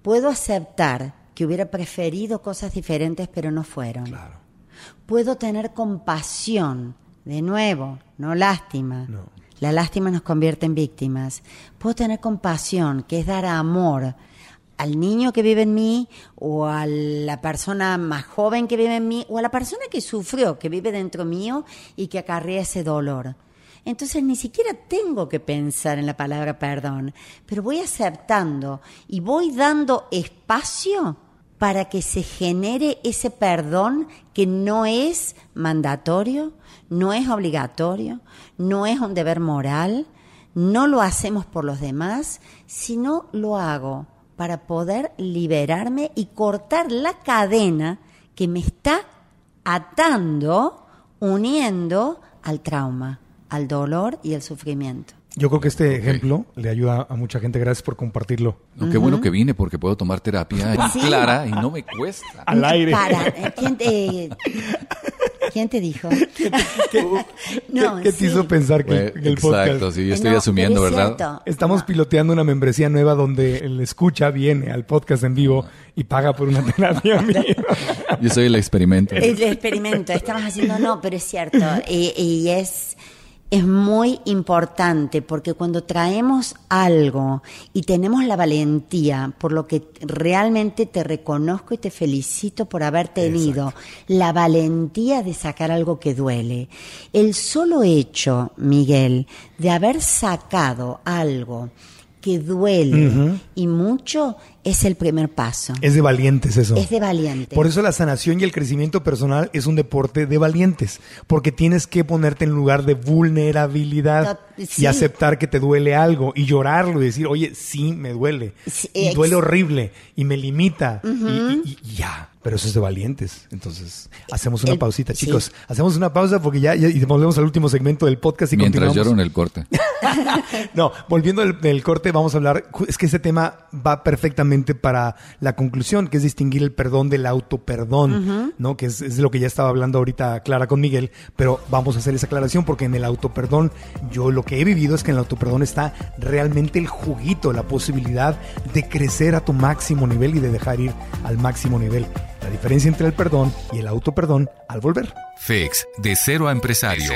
C: Puedo aceptar que hubiera preferido cosas diferentes, pero no fueron puedo tener compasión, de nuevo, no lástima.
A: No.
C: La lástima nos convierte en víctimas. Puedo tener compasión, que es dar amor al niño que vive en mí, o a la persona más joven que vive en mí, o a la persona que sufrió, que vive dentro mío y que acarrea ese dolor. Entonces ni siquiera tengo que pensar en la palabra perdón, pero voy aceptando y voy dando espacio para que se genere ese perdón que no es mandatorio, no es obligatorio, no es un deber moral, no lo hacemos por los demás, sino lo hago para poder liberarme y cortar la cadena que me está atando, uniendo al trauma, al dolor y al sufrimiento.
A: Yo creo que este ejemplo le ayuda a mucha gente. Gracias por compartirlo.
D: No, qué bueno que vine porque puedo tomar terapia
C: Sí.
D: clara y no me cuesta.
A: Al aire.
C: Para, eh, ¿quién te, quién te dijo? No,
A: ¿Qué te
C: sí.
A: hizo pensar que,
D: Bueno,
A: que el podcast...
D: exacto, sí, yo estoy
C: No,
D: asumiendo,
C: es
D: ¿verdad?
C: cierto.
A: Estamos
C: No.
A: piloteando una membresía nueva donde el escucha viene al podcast en vivo y paga por una terapia mía.
D: Yo soy el experimento.
C: El experimento, estamos haciendo, no, pero es cierto. Y, y es, es muy importante porque cuando traemos algo y tenemos la valentía, por lo que realmente te reconozco y te felicito por haber tenido la valentía de sacar algo que duele. El solo hecho, Miguel, de haber sacado algo que duele y mucho es el primer paso.
A: Es de valientes eso.
C: Es de valiente.
A: Por eso la sanación y el crecimiento personal es un deporte de valientes, porque tienes que ponerte en lugar de vulnerabilidad y aceptar que te duele algo y llorarlo y decir, oye, sí, me duele.
C: Sí,
A: y duele horrible y me limita y- y, y ya. Pero eso es de valientes. Entonces, hacemos una
C: El-
A: pausita,
C: sí.
A: chicos. Hacemos una pausa porque ya, ya y volvemos al último segmento del podcast y
D: Mientras
A: continuamos.
D: lloro en el corte.
A: No, volviendo del, del corte, vamos a hablar. Es que ese tema va perfectamente para la conclusión, que es distinguir el perdón del autoperdón, ¿no? Que es, es lo que ya estaba hablando ahorita Clara con Miguel, pero vamos a hacer esa aclaración porque en el autoperdón, yo lo que he vivido es que en el autoperdón está realmente el juguito, la posibilidad de crecer a tu máximo nivel y de dejar ir al máximo nivel. La diferencia entre el perdón y el autoperdón al volver.
E: FEX, de cero a empresario.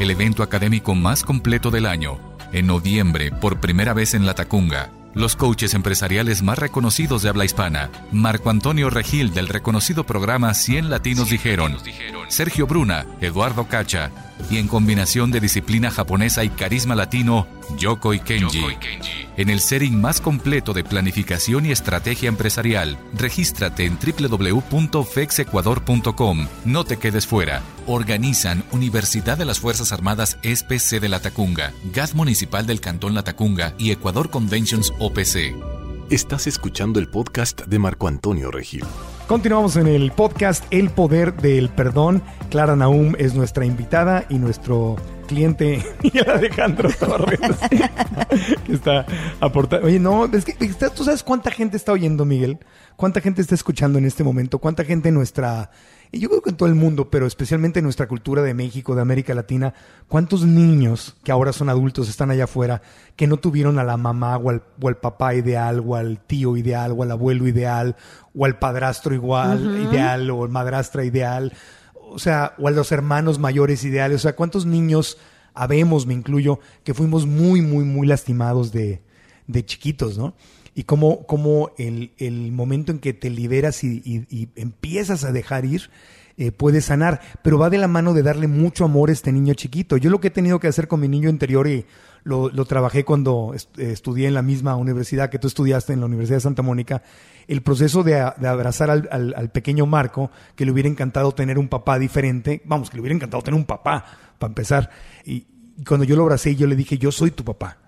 E: El evento académico más completo del año. En noviembre, por primera vez en La Tacunga. Los coaches empresariales más reconocidos de habla hispana. Marco Antonio Regil del reconocido programa 100 Latinos Dijeron. Sergio Bruna, Eduardo Cacha. Y en combinación de disciplina japonesa y carisma latino, Yoko y Kenji. En el setting más completo de planificación y estrategia empresarial, regístrate en www.fexecuador.com. No te quedes fuera. Organizan Universidad de las Fuerzas Armadas SPC de La Tacunga, GAD Municipal del Cantón La Tacunga y Ecuador Conventions OPC.
B: Estás escuchando el podcast de Marco Antonio Regil.
A: Continuamos en el podcast El Poder del Perdón. Clara Naum es nuestra invitada y nuestro cliente Miguel Alejandro Torres que está aportando. Oye, no, es que tú sabes cuánta gente está oyendo, Miguel. ¿Cuánta gente está escuchando en este momento? ¿Cuánta gente en nuestra, y yo creo que en todo el mundo, pero especialmente en nuestra cultura de México, de América Latina, cuántos niños que ahora son adultos están allá afuera que no tuvieron a la mamá o al, o al papá ideal o al tío ideal o al abuelo ideal o al padrastro igual, ideal o madrastra ideal? O sea, o a los hermanos mayores ideales, o sea, ¿cuántos niños habemos, me incluyo, que fuimos muy, muy, muy lastimados de, de chiquitos, ¿no? Y cómo, cómo el, el momento en que te liberas y, y- empiezas a dejar ir, eh, puede sanar, pero va de la mano de darle mucho amor a este niño chiquito. Yo lo que he tenido que hacer con mi niño interior y lo, trabajé cuando eh, estudié en la misma universidad que tú estudiaste, en la Universidad de Santa Mónica, el proceso de, abrazar al, al- al pequeño Marco, que le hubiera encantado tener un papá diferente, vamos, que le hubiera encantado tener un papá, para empezar. Y, y cuando yo lo abracé, yo le dije, yo soy tu papá.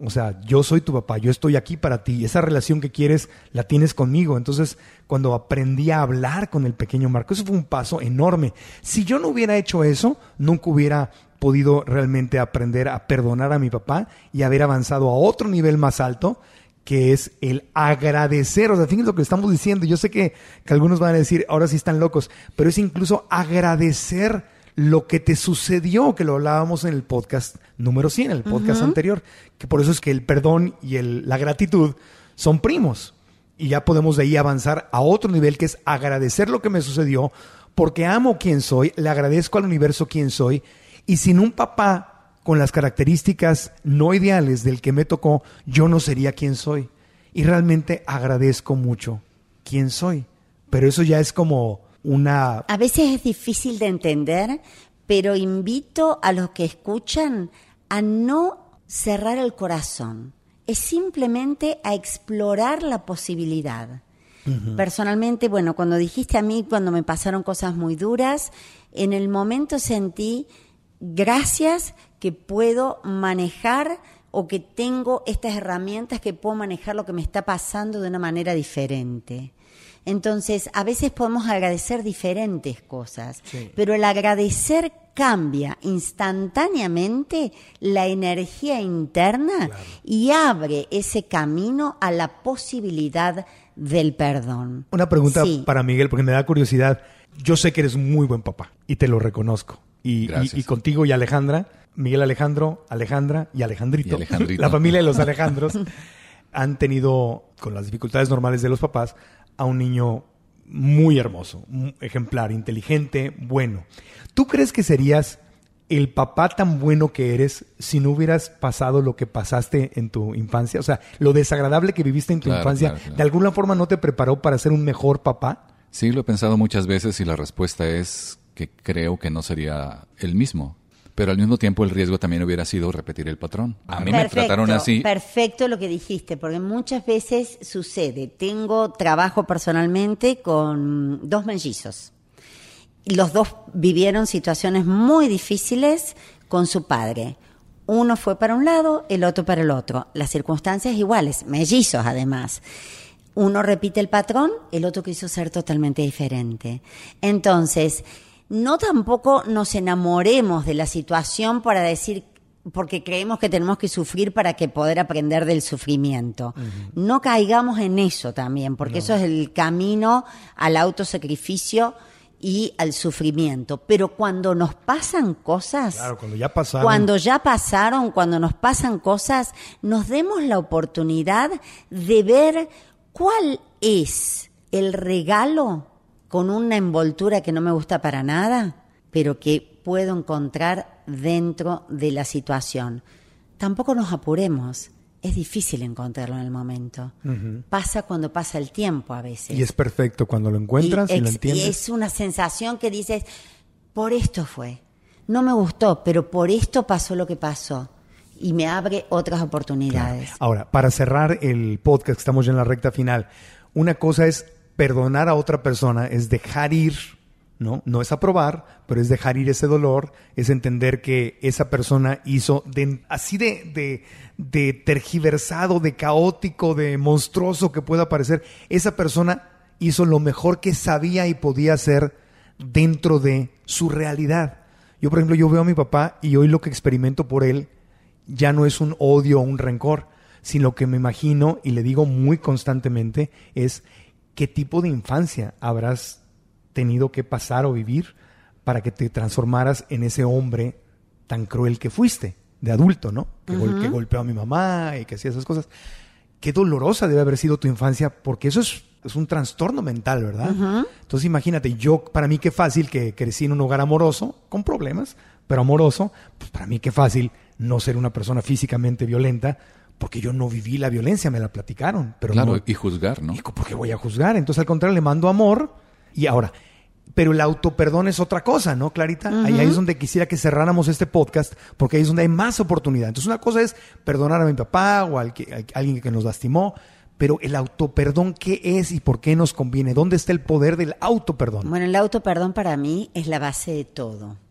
A: O sea, yo soy tu papá, yo estoy aquí para ti. Esa relación que quieres la tienes conmigo. Entonces, cuando aprendí a hablar con el pequeño Marco, eso fue un paso enorme. Si yo no hubiera hecho eso, nunca hubiera podido realmente aprender a perdonar a mi papá y haber avanzado a otro nivel más alto, que es el agradecer. O sea, fíjense lo que estamos diciendo. Yo sé que, que algunos van a decir, ahora sí están locos, pero es incluso agradecer lo que te sucedió, que lo hablábamos en el podcast número 100, el podcast anterior, que por eso es que el perdón y el- la gratitud son primos. Y ya podemos de ahí avanzar a otro nivel que es agradecer lo que me sucedió, porque amo quien soy, le agradezco al universo quien soy, y sin un papá con las características no ideales del que me tocó, yo no sería quien soy. Y realmente agradezco mucho quién soy. Pero eso ya es como una
C: A veces es difícil de entender, pero invito a los que escuchan a no cerrar el corazón. Es simplemente a explorar la posibilidad. Personalmente, bueno, cuando dijiste a mí, cuando me pasaron cosas muy duras, en el momento sentí gracias que puedo manejar o que tengo estas herramientas que puedo manejar lo que me está pasando de una manera diferente. Entonces, a veces podemos agradecer diferentes cosas, pero el agradecer cambia instantáneamente la energía interna y abre ese camino a la posibilidad del perdón.
A: Una pregunta para Miguel, porque me da curiosidad. Yo sé que eres muy buen papá y te lo reconozco. Y, y, contigo y Alejandra, Miguel Alejandro, Alejandra y Alejandrito, la familia de los Alejandros, han tenido, con las dificultades normales de los papás, a un niño muy hermoso, ejemplar, inteligente, bueno. ¿Tú crees que serías el papá tan bueno que eres si no hubieras pasado lo que pasaste en tu infancia? O sea, lo desagradable que viviste en tu infancia, ¿de alguna forma no te preparó para ser un mejor papá?
D: Sí, lo he pensado muchas veces y la respuesta es que creo que no sería el mismo pero al mismo tiempo el riesgo también hubiera sido repetir el patrón. A mí me trataron así.
C: Perfecto lo que dijiste, porque muchas veces sucede. Tengo trabajo personalmente con dos mellizos. Los dos vivieron situaciones muy difíciles con su padre. Uno fue para un lado, el otro para el otro. Las circunstancias iguales, mellizos además uno repite el patrón, el otro quiso ser totalmente diferente. Entonces, no tampoco nos enamoremos de la situación para decir porque creemos que tenemos que sufrir para que poder aprender del sufrimiento. No caigamos en eso también, porque eso es el camino al autosacrificio y al sufrimiento. Pero cuando nos pasan cosas,
A: cuando ya pasaron,
C: cuando ya pasaron, cuando nos pasan cosas, nos demos la oportunidad de ver cuál es el regalo con una envoltura que no me gusta para nada, pero que puedo encontrar dentro de la situación. Tampoco nos apuremos. Es difícil encontrarlo en el momento. Pasa cuando pasa el tiempo a veces.
A: Y es perfecto cuando lo encuentras y, lo entiendes.
C: Y es una sensación que dices, por esto fue. No me gustó, pero por esto pasó lo que pasó y me abre otras oportunidades.
A: Ahora, para cerrar el podcast, estamos ya en la recta final, una cosa es perdonar a otra persona es dejar ir, ¿no? No es aprobar, pero es dejar ir ese dolor, es entender que esa persona hizo así de, de, tergiversado, de caótico, de monstruoso que pueda parecer, esa persona hizo lo mejor que sabía y podía hacer dentro de su realidad. Yo, por ejemplo, yo veo a mi papá y hoy lo que experimento por él ya no es un odio o un rencor, sino que me imagino y le digo muy constantemente es qué tipo de infancia habrás tenido que pasar o vivir para que te transformaras en ese hombre tan cruel que fuiste, de adulto, ¿no? Que, golpeó a mi mamá y que hacía esas cosas. Qué dolorosa debe haber sido tu infancia, porque eso es, un trastorno mental, ¿verdad? Entonces imagínate, yo, para mí qué fácil que crecí en un hogar amoroso, con problemas, pero amoroso, pues para mí qué fácil no ser una persona físicamente violenta, porque yo no viví la violencia, me la platicaron. Pero
D: claro, y juzgar, ¿no?
A: ¿Por qué voy a juzgar? Entonces, al contrario, le mando amor y ahora. Pero el autoperdón es otra cosa, ¿no, Clarita? Ahí, es donde quisiera que cerráramos este podcast, porque ahí es donde hay más oportunidad. Entonces, una cosa es perdonar a mi papá o a alguien que nos lastimó, pero el autoperdón, ¿qué es y por qué nos conviene? ¿Dónde está el poder del autoperdón?
C: Bueno, el autoperdón para mí es la base de todo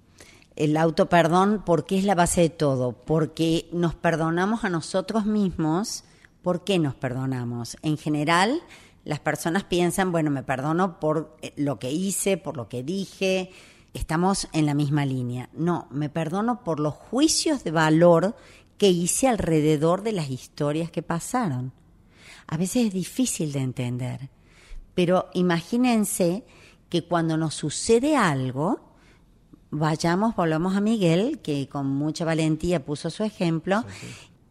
C: el autoperdón, ¿por qué es la base de todo? Porque nos perdonamos a nosotros mismos. ¿Por qué nos perdonamos? En general, las personas piensan, bueno, me perdono por eh, lo que hice, por lo que dije, estamos en la misma línea. No, me perdono por los juicios de valor que hice alrededor de las historias que pasaron. A veces es difícil de entender, pero imagínense que cuando nos sucede algo, vayamos, volvamos a Miguel, que con mucha valentía puso su ejemplo,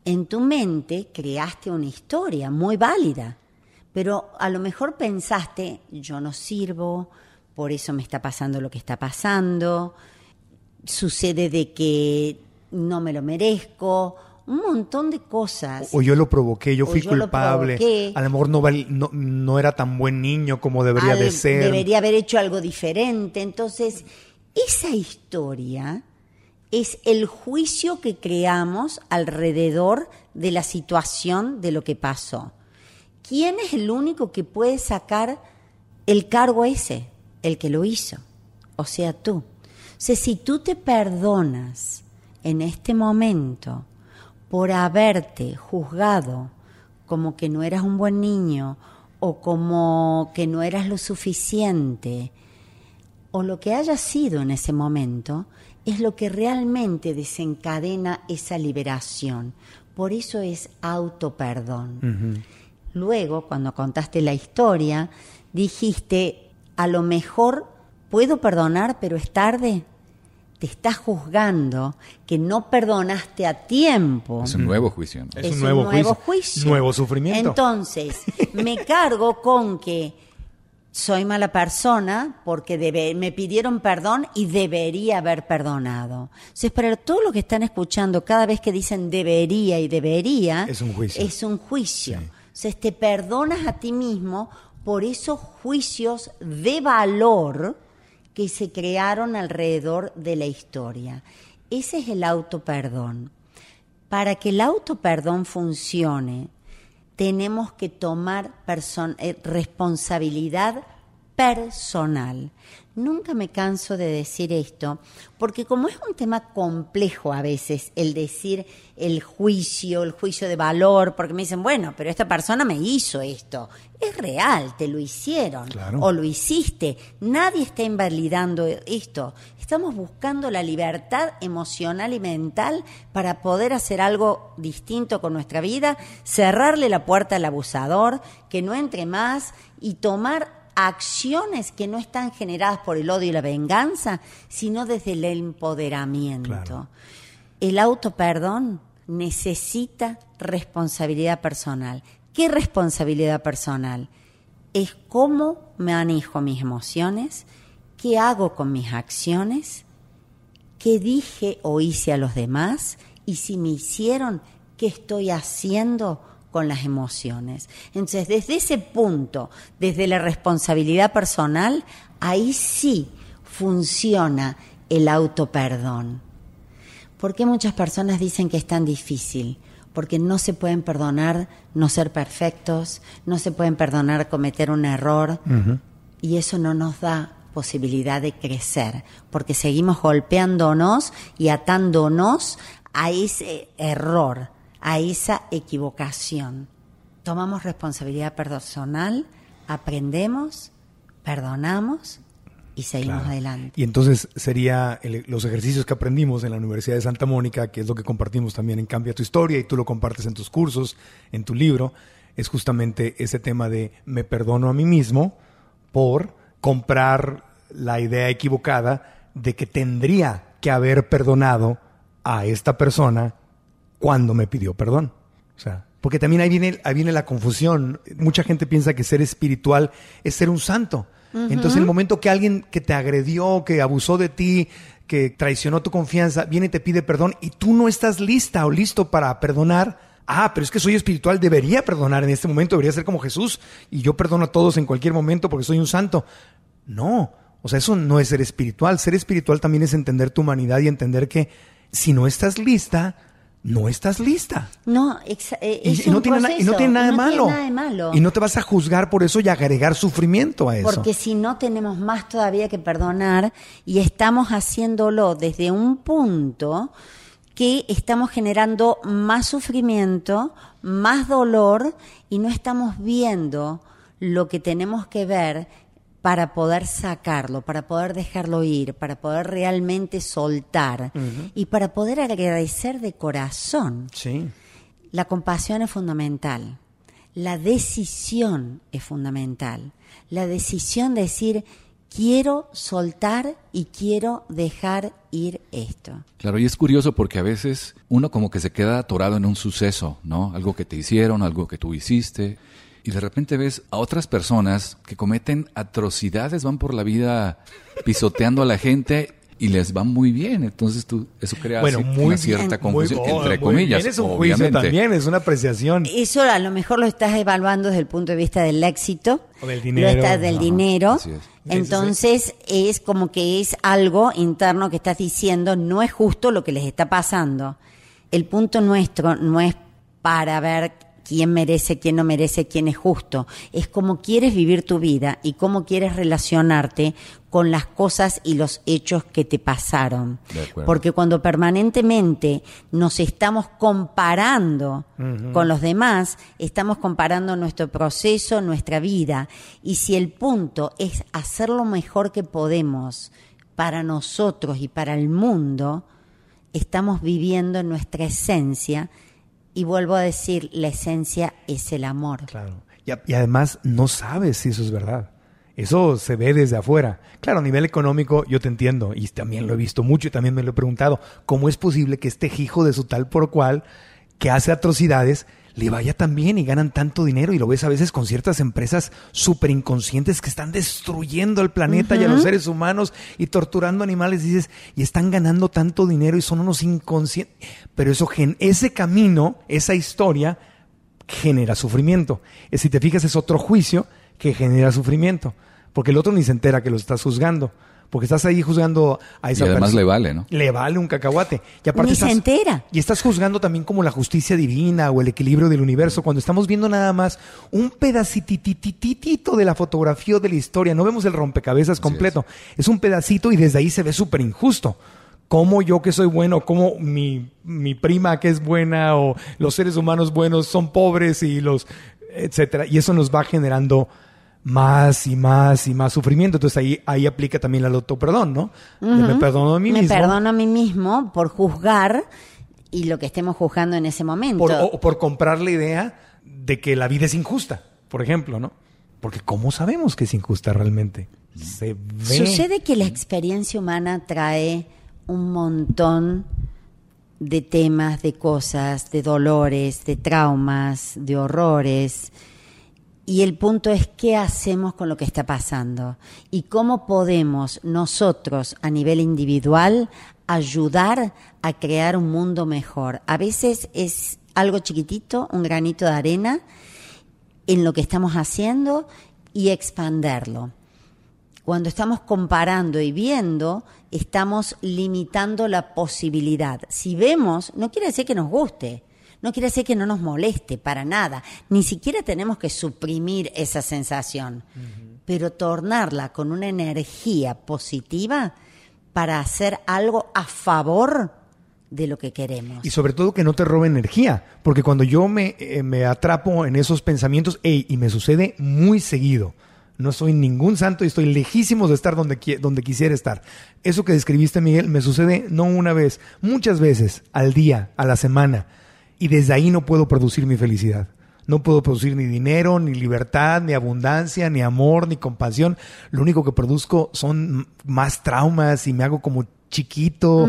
C: en tu mente creaste una historia muy válida, pero a lo mejor pensaste, yo no sirvo, por eso me está pasando lo que está pasando, sucede de que no me lo merezco, un montón de cosas.
A: O yo lo provoqué, yo fui culpable. a lo mejor no, no, era tan buen niño como debería de ser.
C: Debería haber hecho algo diferente. Entonces, esa historia es el juicio que creamos alrededor de la situación de lo que pasó. ¿Quién es el único que puede sacar el cargo ese? El que lo hizo, o sea, tú. O sea, si tú te perdonas en este momento por haberte juzgado como que no eras un buen niño o como que no eras lo suficiente o lo que haya sido en ese momento, es lo que realmente desencadena esa liberación. Por eso es autoperdón. Luego, cuando contaste la historia, dijiste, a lo mejor puedo perdonar, pero es tarde. Te estás juzgando que no perdonaste a tiempo.
D: Es un nuevo juicio. ¿no?
A: Es un nuevo juicio, nuevo sufrimiento.
C: Entonces, me cargo con que soy mala persona porque debe- me pidieron perdón y debería haber perdonado. Entonces, para todo lo que están escuchando, cada vez que dicen debería y debería,
A: Es un juicio.
C: Es un juicio. Entonces, te perdonas a ti mismo por esos juicios de valor que se crearon alrededor de la historia. Ese es el autoperdón. Para que el autoperdón funcione, tenemos que tomar eh, responsabilidad personal. Nunca me canso de decir esto, porque como es un tema complejo a veces el decir el juicio, el juicio de valor, porque me dicen, bueno, pero esta persona me hizo esto. Es real, te lo hicieron
A: Claro.
C: o lo hiciste. Nadie está invalidando esto. Estamos buscando la libertad emocional y mental para poder hacer algo distinto con nuestra vida, cerrarle la puerta al abusador, que no entre más y tomar acciones que no están generadas por el odio y la venganza, sino desde el empoderamiento.
A: Claro.
C: El autoperdón necesita responsabilidad personal. ¿Qué responsabilidad personal? Es cómo manejo mis emociones, qué hago con mis acciones, qué dije o hice a los demás y si me hicieron, qué estoy haciendo con las emociones. Entonces, desde ese punto, desde la responsabilidad personal, ahí sí funciona el autoperdón. ¿Por qué muchas personas dicen que es tan difícil? Porque no se pueden perdonar no ser perfectos, no se pueden perdonar cometer un error y eso no nos da posibilidad de crecer, porque seguimos golpeándonos y atándonos a ese error, a esa equivocación. Tomamos responsabilidad personal, aprendemos, perdonamos y seguimos
A: Claro.
C: adelante.
A: Y entonces sería el- los ejercicios que aprendimos en la Universidad de Santa Mónica, que es lo que compartimos también en Cambia tu Historia y tú lo compartes en tus cursos, en tu libro, es justamente ese tema de me perdono a mí mismo por comprar la idea equivocada de que tendría que haber perdonado a esta persona cuando me pidió perdón. O sea, porque también ahí viene, ahí viene la confusión. Mucha gente piensa que ser espiritual es ser un santo. Entonces, el momento que alguien que te agredió, que abusó de ti, que traicionó tu confianza, viene y te pide perdón y tú no estás lista o listo para perdonar. Ah, pero es que soy espiritual, debería perdonar en este momento, debería ser como Jesús y yo perdono a todos en cualquier momento porque soy un santo. No, o sea, eso no es ser espiritual. Ser espiritual también es entender tu humanidad y entender que si no estás lista, no estás lista.
C: No, eh,
A: Y,
C: es
A: y no tiene, y no
C: proceso,
A: tiene nada de
C: no
A: malo.
C: tiene nada de malo.
A: Y no te vas a juzgar por eso y agregar sufrimiento a eso.
C: Porque si no tenemos más todavía que perdonar y estamos haciéndolo desde un punto que estamos generando más sufrimiento, más dolor y no estamos viendo lo que tenemos que ver para poder sacarlo, para poder dejarlo ir, para poder realmente soltar y para poder agradecer de corazón.
A: Sí.
C: La compasión es fundamental. La decisión es fundamental. La decisión de decir, quiero soltar y quiero dejar ir esto.
D: Claro, y es curioso porque a veces uno como que se queda atorado en un suceso, ¿no? Algo que te hicieron, algo que tú hiciste, y de repente ves a otras personas que cometen atrocidades, van por la vida pisoteando a la gente y les va muy bien. Entonces tú, eso crea
A: Bueno,
D: así
A: muy
D: una cierta
A: bien,
D: confusión,
A: muy-
D: entre
A: muy
D: comillas,
A: bien, es un
D: obviamente.
A: juicio también, es una apreciación.
C: Eso a lo mejor lo estás evaluando desde el punto de vista del éxito.
A: O del
C: Lo
A: dinero.
C: estás del
A: Ajá,
C: dinero.
D: así es.
C: Entonces es como que es algo interno que estás diciendo, no es justo lo que les está pasando. El punto nuestro no es para ver quién merece, quién no merece, quién es justo. Es cómo quieres vivir tu vida y cómo quieres relacionarte con las cosas y los hechos que te pasaron. Porque cuando permanentemente nos estamos comparando con los demás, estamos comparando nuestro proceso, nuestra vida. Y si el punto es hacer lo mejor que podemos para nosotros y para el mundo, estamos viviendo en nuestra esencia. Y vuelvo a decir, la esencia es el amor.
A: Claro. Y, además no sabes si eso es verdad. Eso se ve desde afuera. Claro, a nivel económico yo te entiendo y también lo he visto mucho y también me lo he preguntado. ¿Cómo es posible que este hijo de su tal por cual que hace atrocidades le vaya tan bien y ganan tanto dinero? Y lo ves a veces con ciertas empresas súper inconscientes que están destruyendo el planeta y a los seres humanos y torturando animales. Y dices, y están ganando tanto dinero y son unos inconscientes. Pero eso, gen- ese camino, esa historia, genera sufrimiento. Si te fijas, es otro juicio que genera sufrimiento. Porque el otro ni se entera que lo estás juzgando. Porque estás ahí juzgando a
D: Y
A: esa
D: además
A: persona.
D: le vale, ¿no?
A: Le vale un cacahuate. Y aparte
C: Ni se
A: estás-
C: entera.
A: Y estás juzgando también como la justicia divina o el equilibrio del universo. Cuando estamos viendo nada más un pedacititititito de la fotografía o de la historia. No vemos el rompecabezas completo. Es. un pedacito y desde ahí se ve súper injusto. Cómo yo que soy bueno, cómo mi, mi prima que es buena o los seres humanos buenos son pobres y los etcétera. Y eso nos va generando más y más y más sufrimiento. Entonces ahí, ahí aplica también el autoperdón, ¿no? De Me perdono a mí
C: Me
A: mismo.
C: perdono a mí mismo por juzgar y lo que estemos juzgando en ese momento.
A: por, o por comprar la idea de que la vida es injusta, por ejemplo, ¿no? Porque ¿cómo sabemos que es injusta realmente? Se ve.
C: Sucede que la experiencia humana trae un montón de temas, de cosas, de dolores, de traumas, de horrores. Y el punto es qué hacemos con lo que está pasando y cómo podemos nosotros a nivel individual ayudar a crear un mundo mejor. A veces es algo chiquitito, un granito de arena en lo que estamos haciendo y expanderlo. Cuando estamos comparando y viendo, estamos limitando la posibilidad. Si vemos, no quiere decir que nos guste, no quiere decir que no nos moleste para nada. Ni siquiera tenemos que suprimir esa sensación, pero tornarla con una energía positiva para hacer algo a favor de lo que queremos.
A: Y sobre todo que no te robe energía, porque cuando yo me, eh, me atrapo en esos pensamientos, ey, y me sucede muy seguido. No soy ningún santo y estoy lejísimos de estar donde, qui- donde quisiera estar. Eso que describiste, Miguel, me sucede no una vez, muchas veces, al día, a la semana. Y desde ahí no puedo producir mi felicidad. No puedo producir ni dinero, ni libertad, ni abundancia, ni amor, ni compasión. Lo único que produzco son más traumas y me hago como chiquito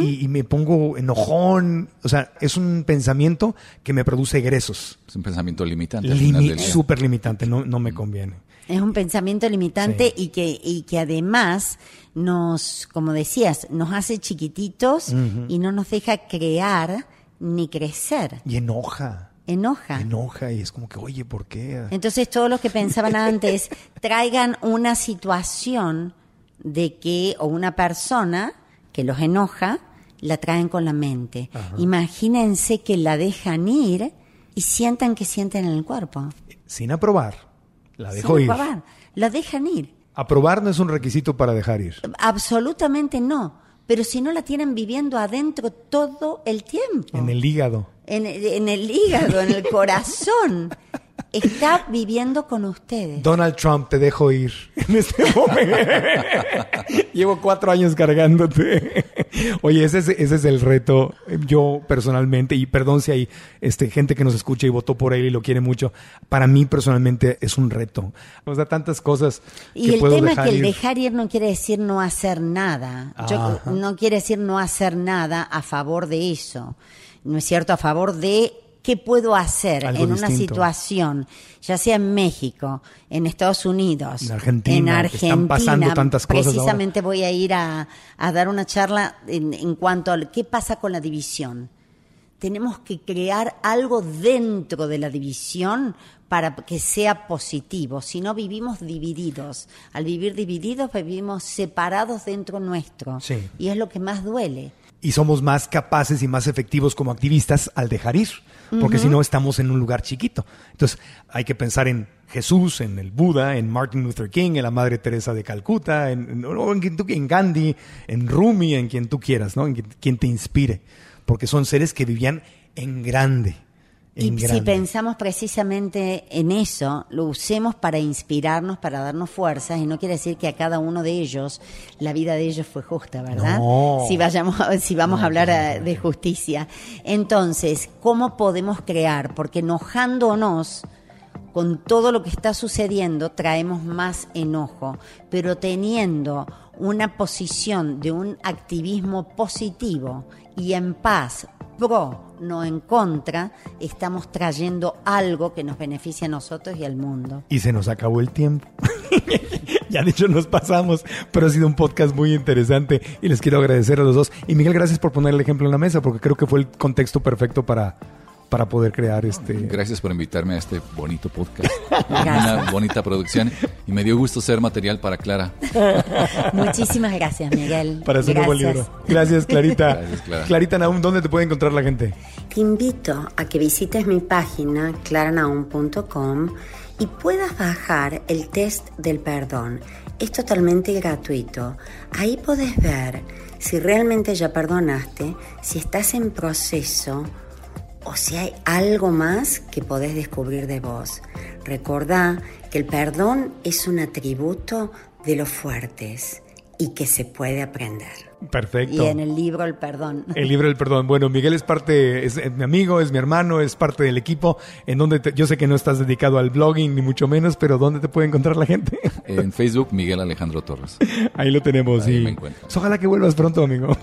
A: y, y me pongo enojón. O sea, es un pensamiento que me produce egresos.
D: Es un pensamiento limitante.
A: Limi-. Súper limitante, no, no me conviene.
C: Es un pensamiento limitante
A: Sí.
C: y, que, y que además nos, como decías, nos hace chiquititos y no nos deja crear ni crecer.
A: Y enoja,
C: Enoja.
A: enoja y es como que, oye, ¿por qué?
C: Entonces todos los que pensaban antes traigan una situación de que, o una persona que los enoja, la traen con la mente. Imagínense que la dejan ir y sientan que sienten en el cuerpo.
A: Sin aprobar, la dejo
C: Sin
A: ir.
C: aprobar. La dejan ir.
A: Aprobar no es un requisito para dejar ir.
C: Absolutamente no. Pero si no la tienen viviendo adentro todo el tiempo.
A: En el hígado.
C: en, en el hígado, en el corazón. Está viviendo con ustedes.
A: Donald Trump, te dejo ir en este momento. Llevo cuatro años cargándote. Oye, ese es, ese es el reto. Yo personalmente, y perdón si hay este, gente que nos escucha y votó por él y lo quiere mucho. Para mí personalmente es un reto. O sea, tantas cosas
C: Y
A: que
C: el
A: puedo
C: tema es
A: dejar
C: que el
A: ir.
C: dejar ir no quiere decir no hacer nada. Yo- no quiere decir no hacer nada a favor de eso. ¿No es cierto? A favor de qué puedo hacer
A: Algo
C: en una situación, ya sea en México, en Estados Unidos,
A: En Argentina,
C: en Argentina.
A: están pasando tantas cosas ahora.
C: Precisamente voy a ir a, a dar una charla en, en cuanto a qué pasa con la división. Tenemos que crear algo dentro de la división para que sea positivo. Si no, vivimos divididos. Al vivir divididos, vivimos separados dentro nuestro.
A: Sí.
C: Y es lo que más duele.
A: Y somos más capaces y más efectivos como activistas al dejar ir, porque si no estamos en un lugar chiquito. Entonces hay que pensar en Jesús, en el Buda, en Martin Luther King, en la Madre Teresa de Calcuta, en, en, Gandhi, en Rumi, en quien tú quieras, ¿no? en quien te inspire, porque son seres que vivían en grande
C: y si pensamos precisamente en eso, lo usemos para inspirarnos, para darnos fuerzas, y no quiere decir que a cada uno de ellos la vida de ellos fue justa, ¿verdad? Si, vayamos, si vamos a hablar de justicia. Entonces, ¿cómo podemos crear? Porque enojándonos con todo lo que está sucediendo, traemos más enojo, pero teniendo una posición de un activismo positivo y en paz, pro, no en contra, estamos trayendo algo que nos beneficia a nosotros y al mundo.
A: Y se nos acabó el tiempo. ya dicho nos pasamos, pero ha sido un podcast muy interesante y les quiero agradecer a los dos. Y Miguel, gracias por poner el ejemplo en la mesa, porque creo que fue el contexto perfecto para para poder crear este.
D: Gracias por invitarme a este bonito podcast, una bonita producción y me dio gusto ser material para Clara.
C: Muchísimas gracias, Miguel.
A: Para un buen libro. Gracias, Clarita. Gracias, Clara. Clarita Naum, ¿dónde te puede encontrar la gente?
C: Te invito a que visites mi página claranaum.com y puedas bajar el test del perdón. Es totalmente gratuito. Ahí podés ver si realmente ya perdonaste, si estás en proceso o si hay algo más que podés descubrir de vos. Recordá que el perdón es un atributo de los fuertes y que se puede aprender.
A: Perfecto.
C: Y en el libro El Perdón.
A: El libro El Perdón. Bueno, Miguel es parte, es, mi amigo, es mi hermano, es parte del equipo. En donde yo sé que no estás dedicado al blogging, ni mucho menos, pero ¿dónde te puede encontrar la gente?
D: En Facebook, Miguel Alejandro Torres.
A: Ahí lo tenemos.
D: Ahí
A: y
D: me encuentro.
A: Ojalá que vuelvas pronto, amigo.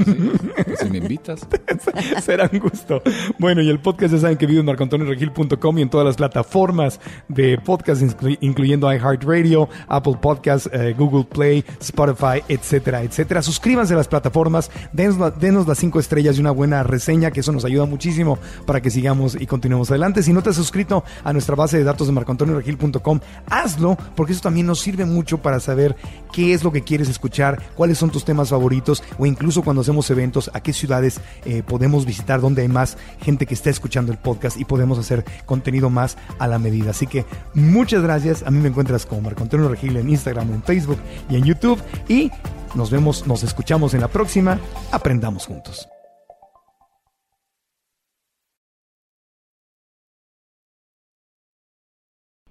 D: si me invitas.
A: Será un gusto. Bueno, y el podcast ya saben que vive en marcoantonioregil.com y en todas las plataformas de podcast, incluyendo iHeartRadio, Apple Podcasts, eh, Google Play, Spotify, etcétera, etcétera. Suscríbanse a las plataformas plataformas. Denos, las cinco estrellas y una buena reseña, que eso nos ayuda muchísimo para que sigamos y continuemos adelante. Si no te has suscrito a nuestra base de datos de marcoantonioregil.com, hazlo, porque eso también nos sirve mucho para saber qué es lo que quieres escuchar, cuáles son tus temas favoritos, o incluso cuando hacemos eventos, a qué ciudades eh, podemos visitar, donde hay más gente que está escuchando el podcast y podemos hacer contenido más a la medida. Así que muchas gracias. A mí me encuentras como Marco Antonio Regil en Instagram, en Facebook y en YouTube. Y nos vemos, nos escuchamos en la próxima. Aprendamos juntos.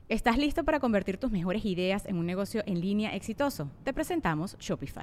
F: ¿Estás listo para convertir tus mejores ideas en un negocio en línea exitoso? Te presentamos Shopify.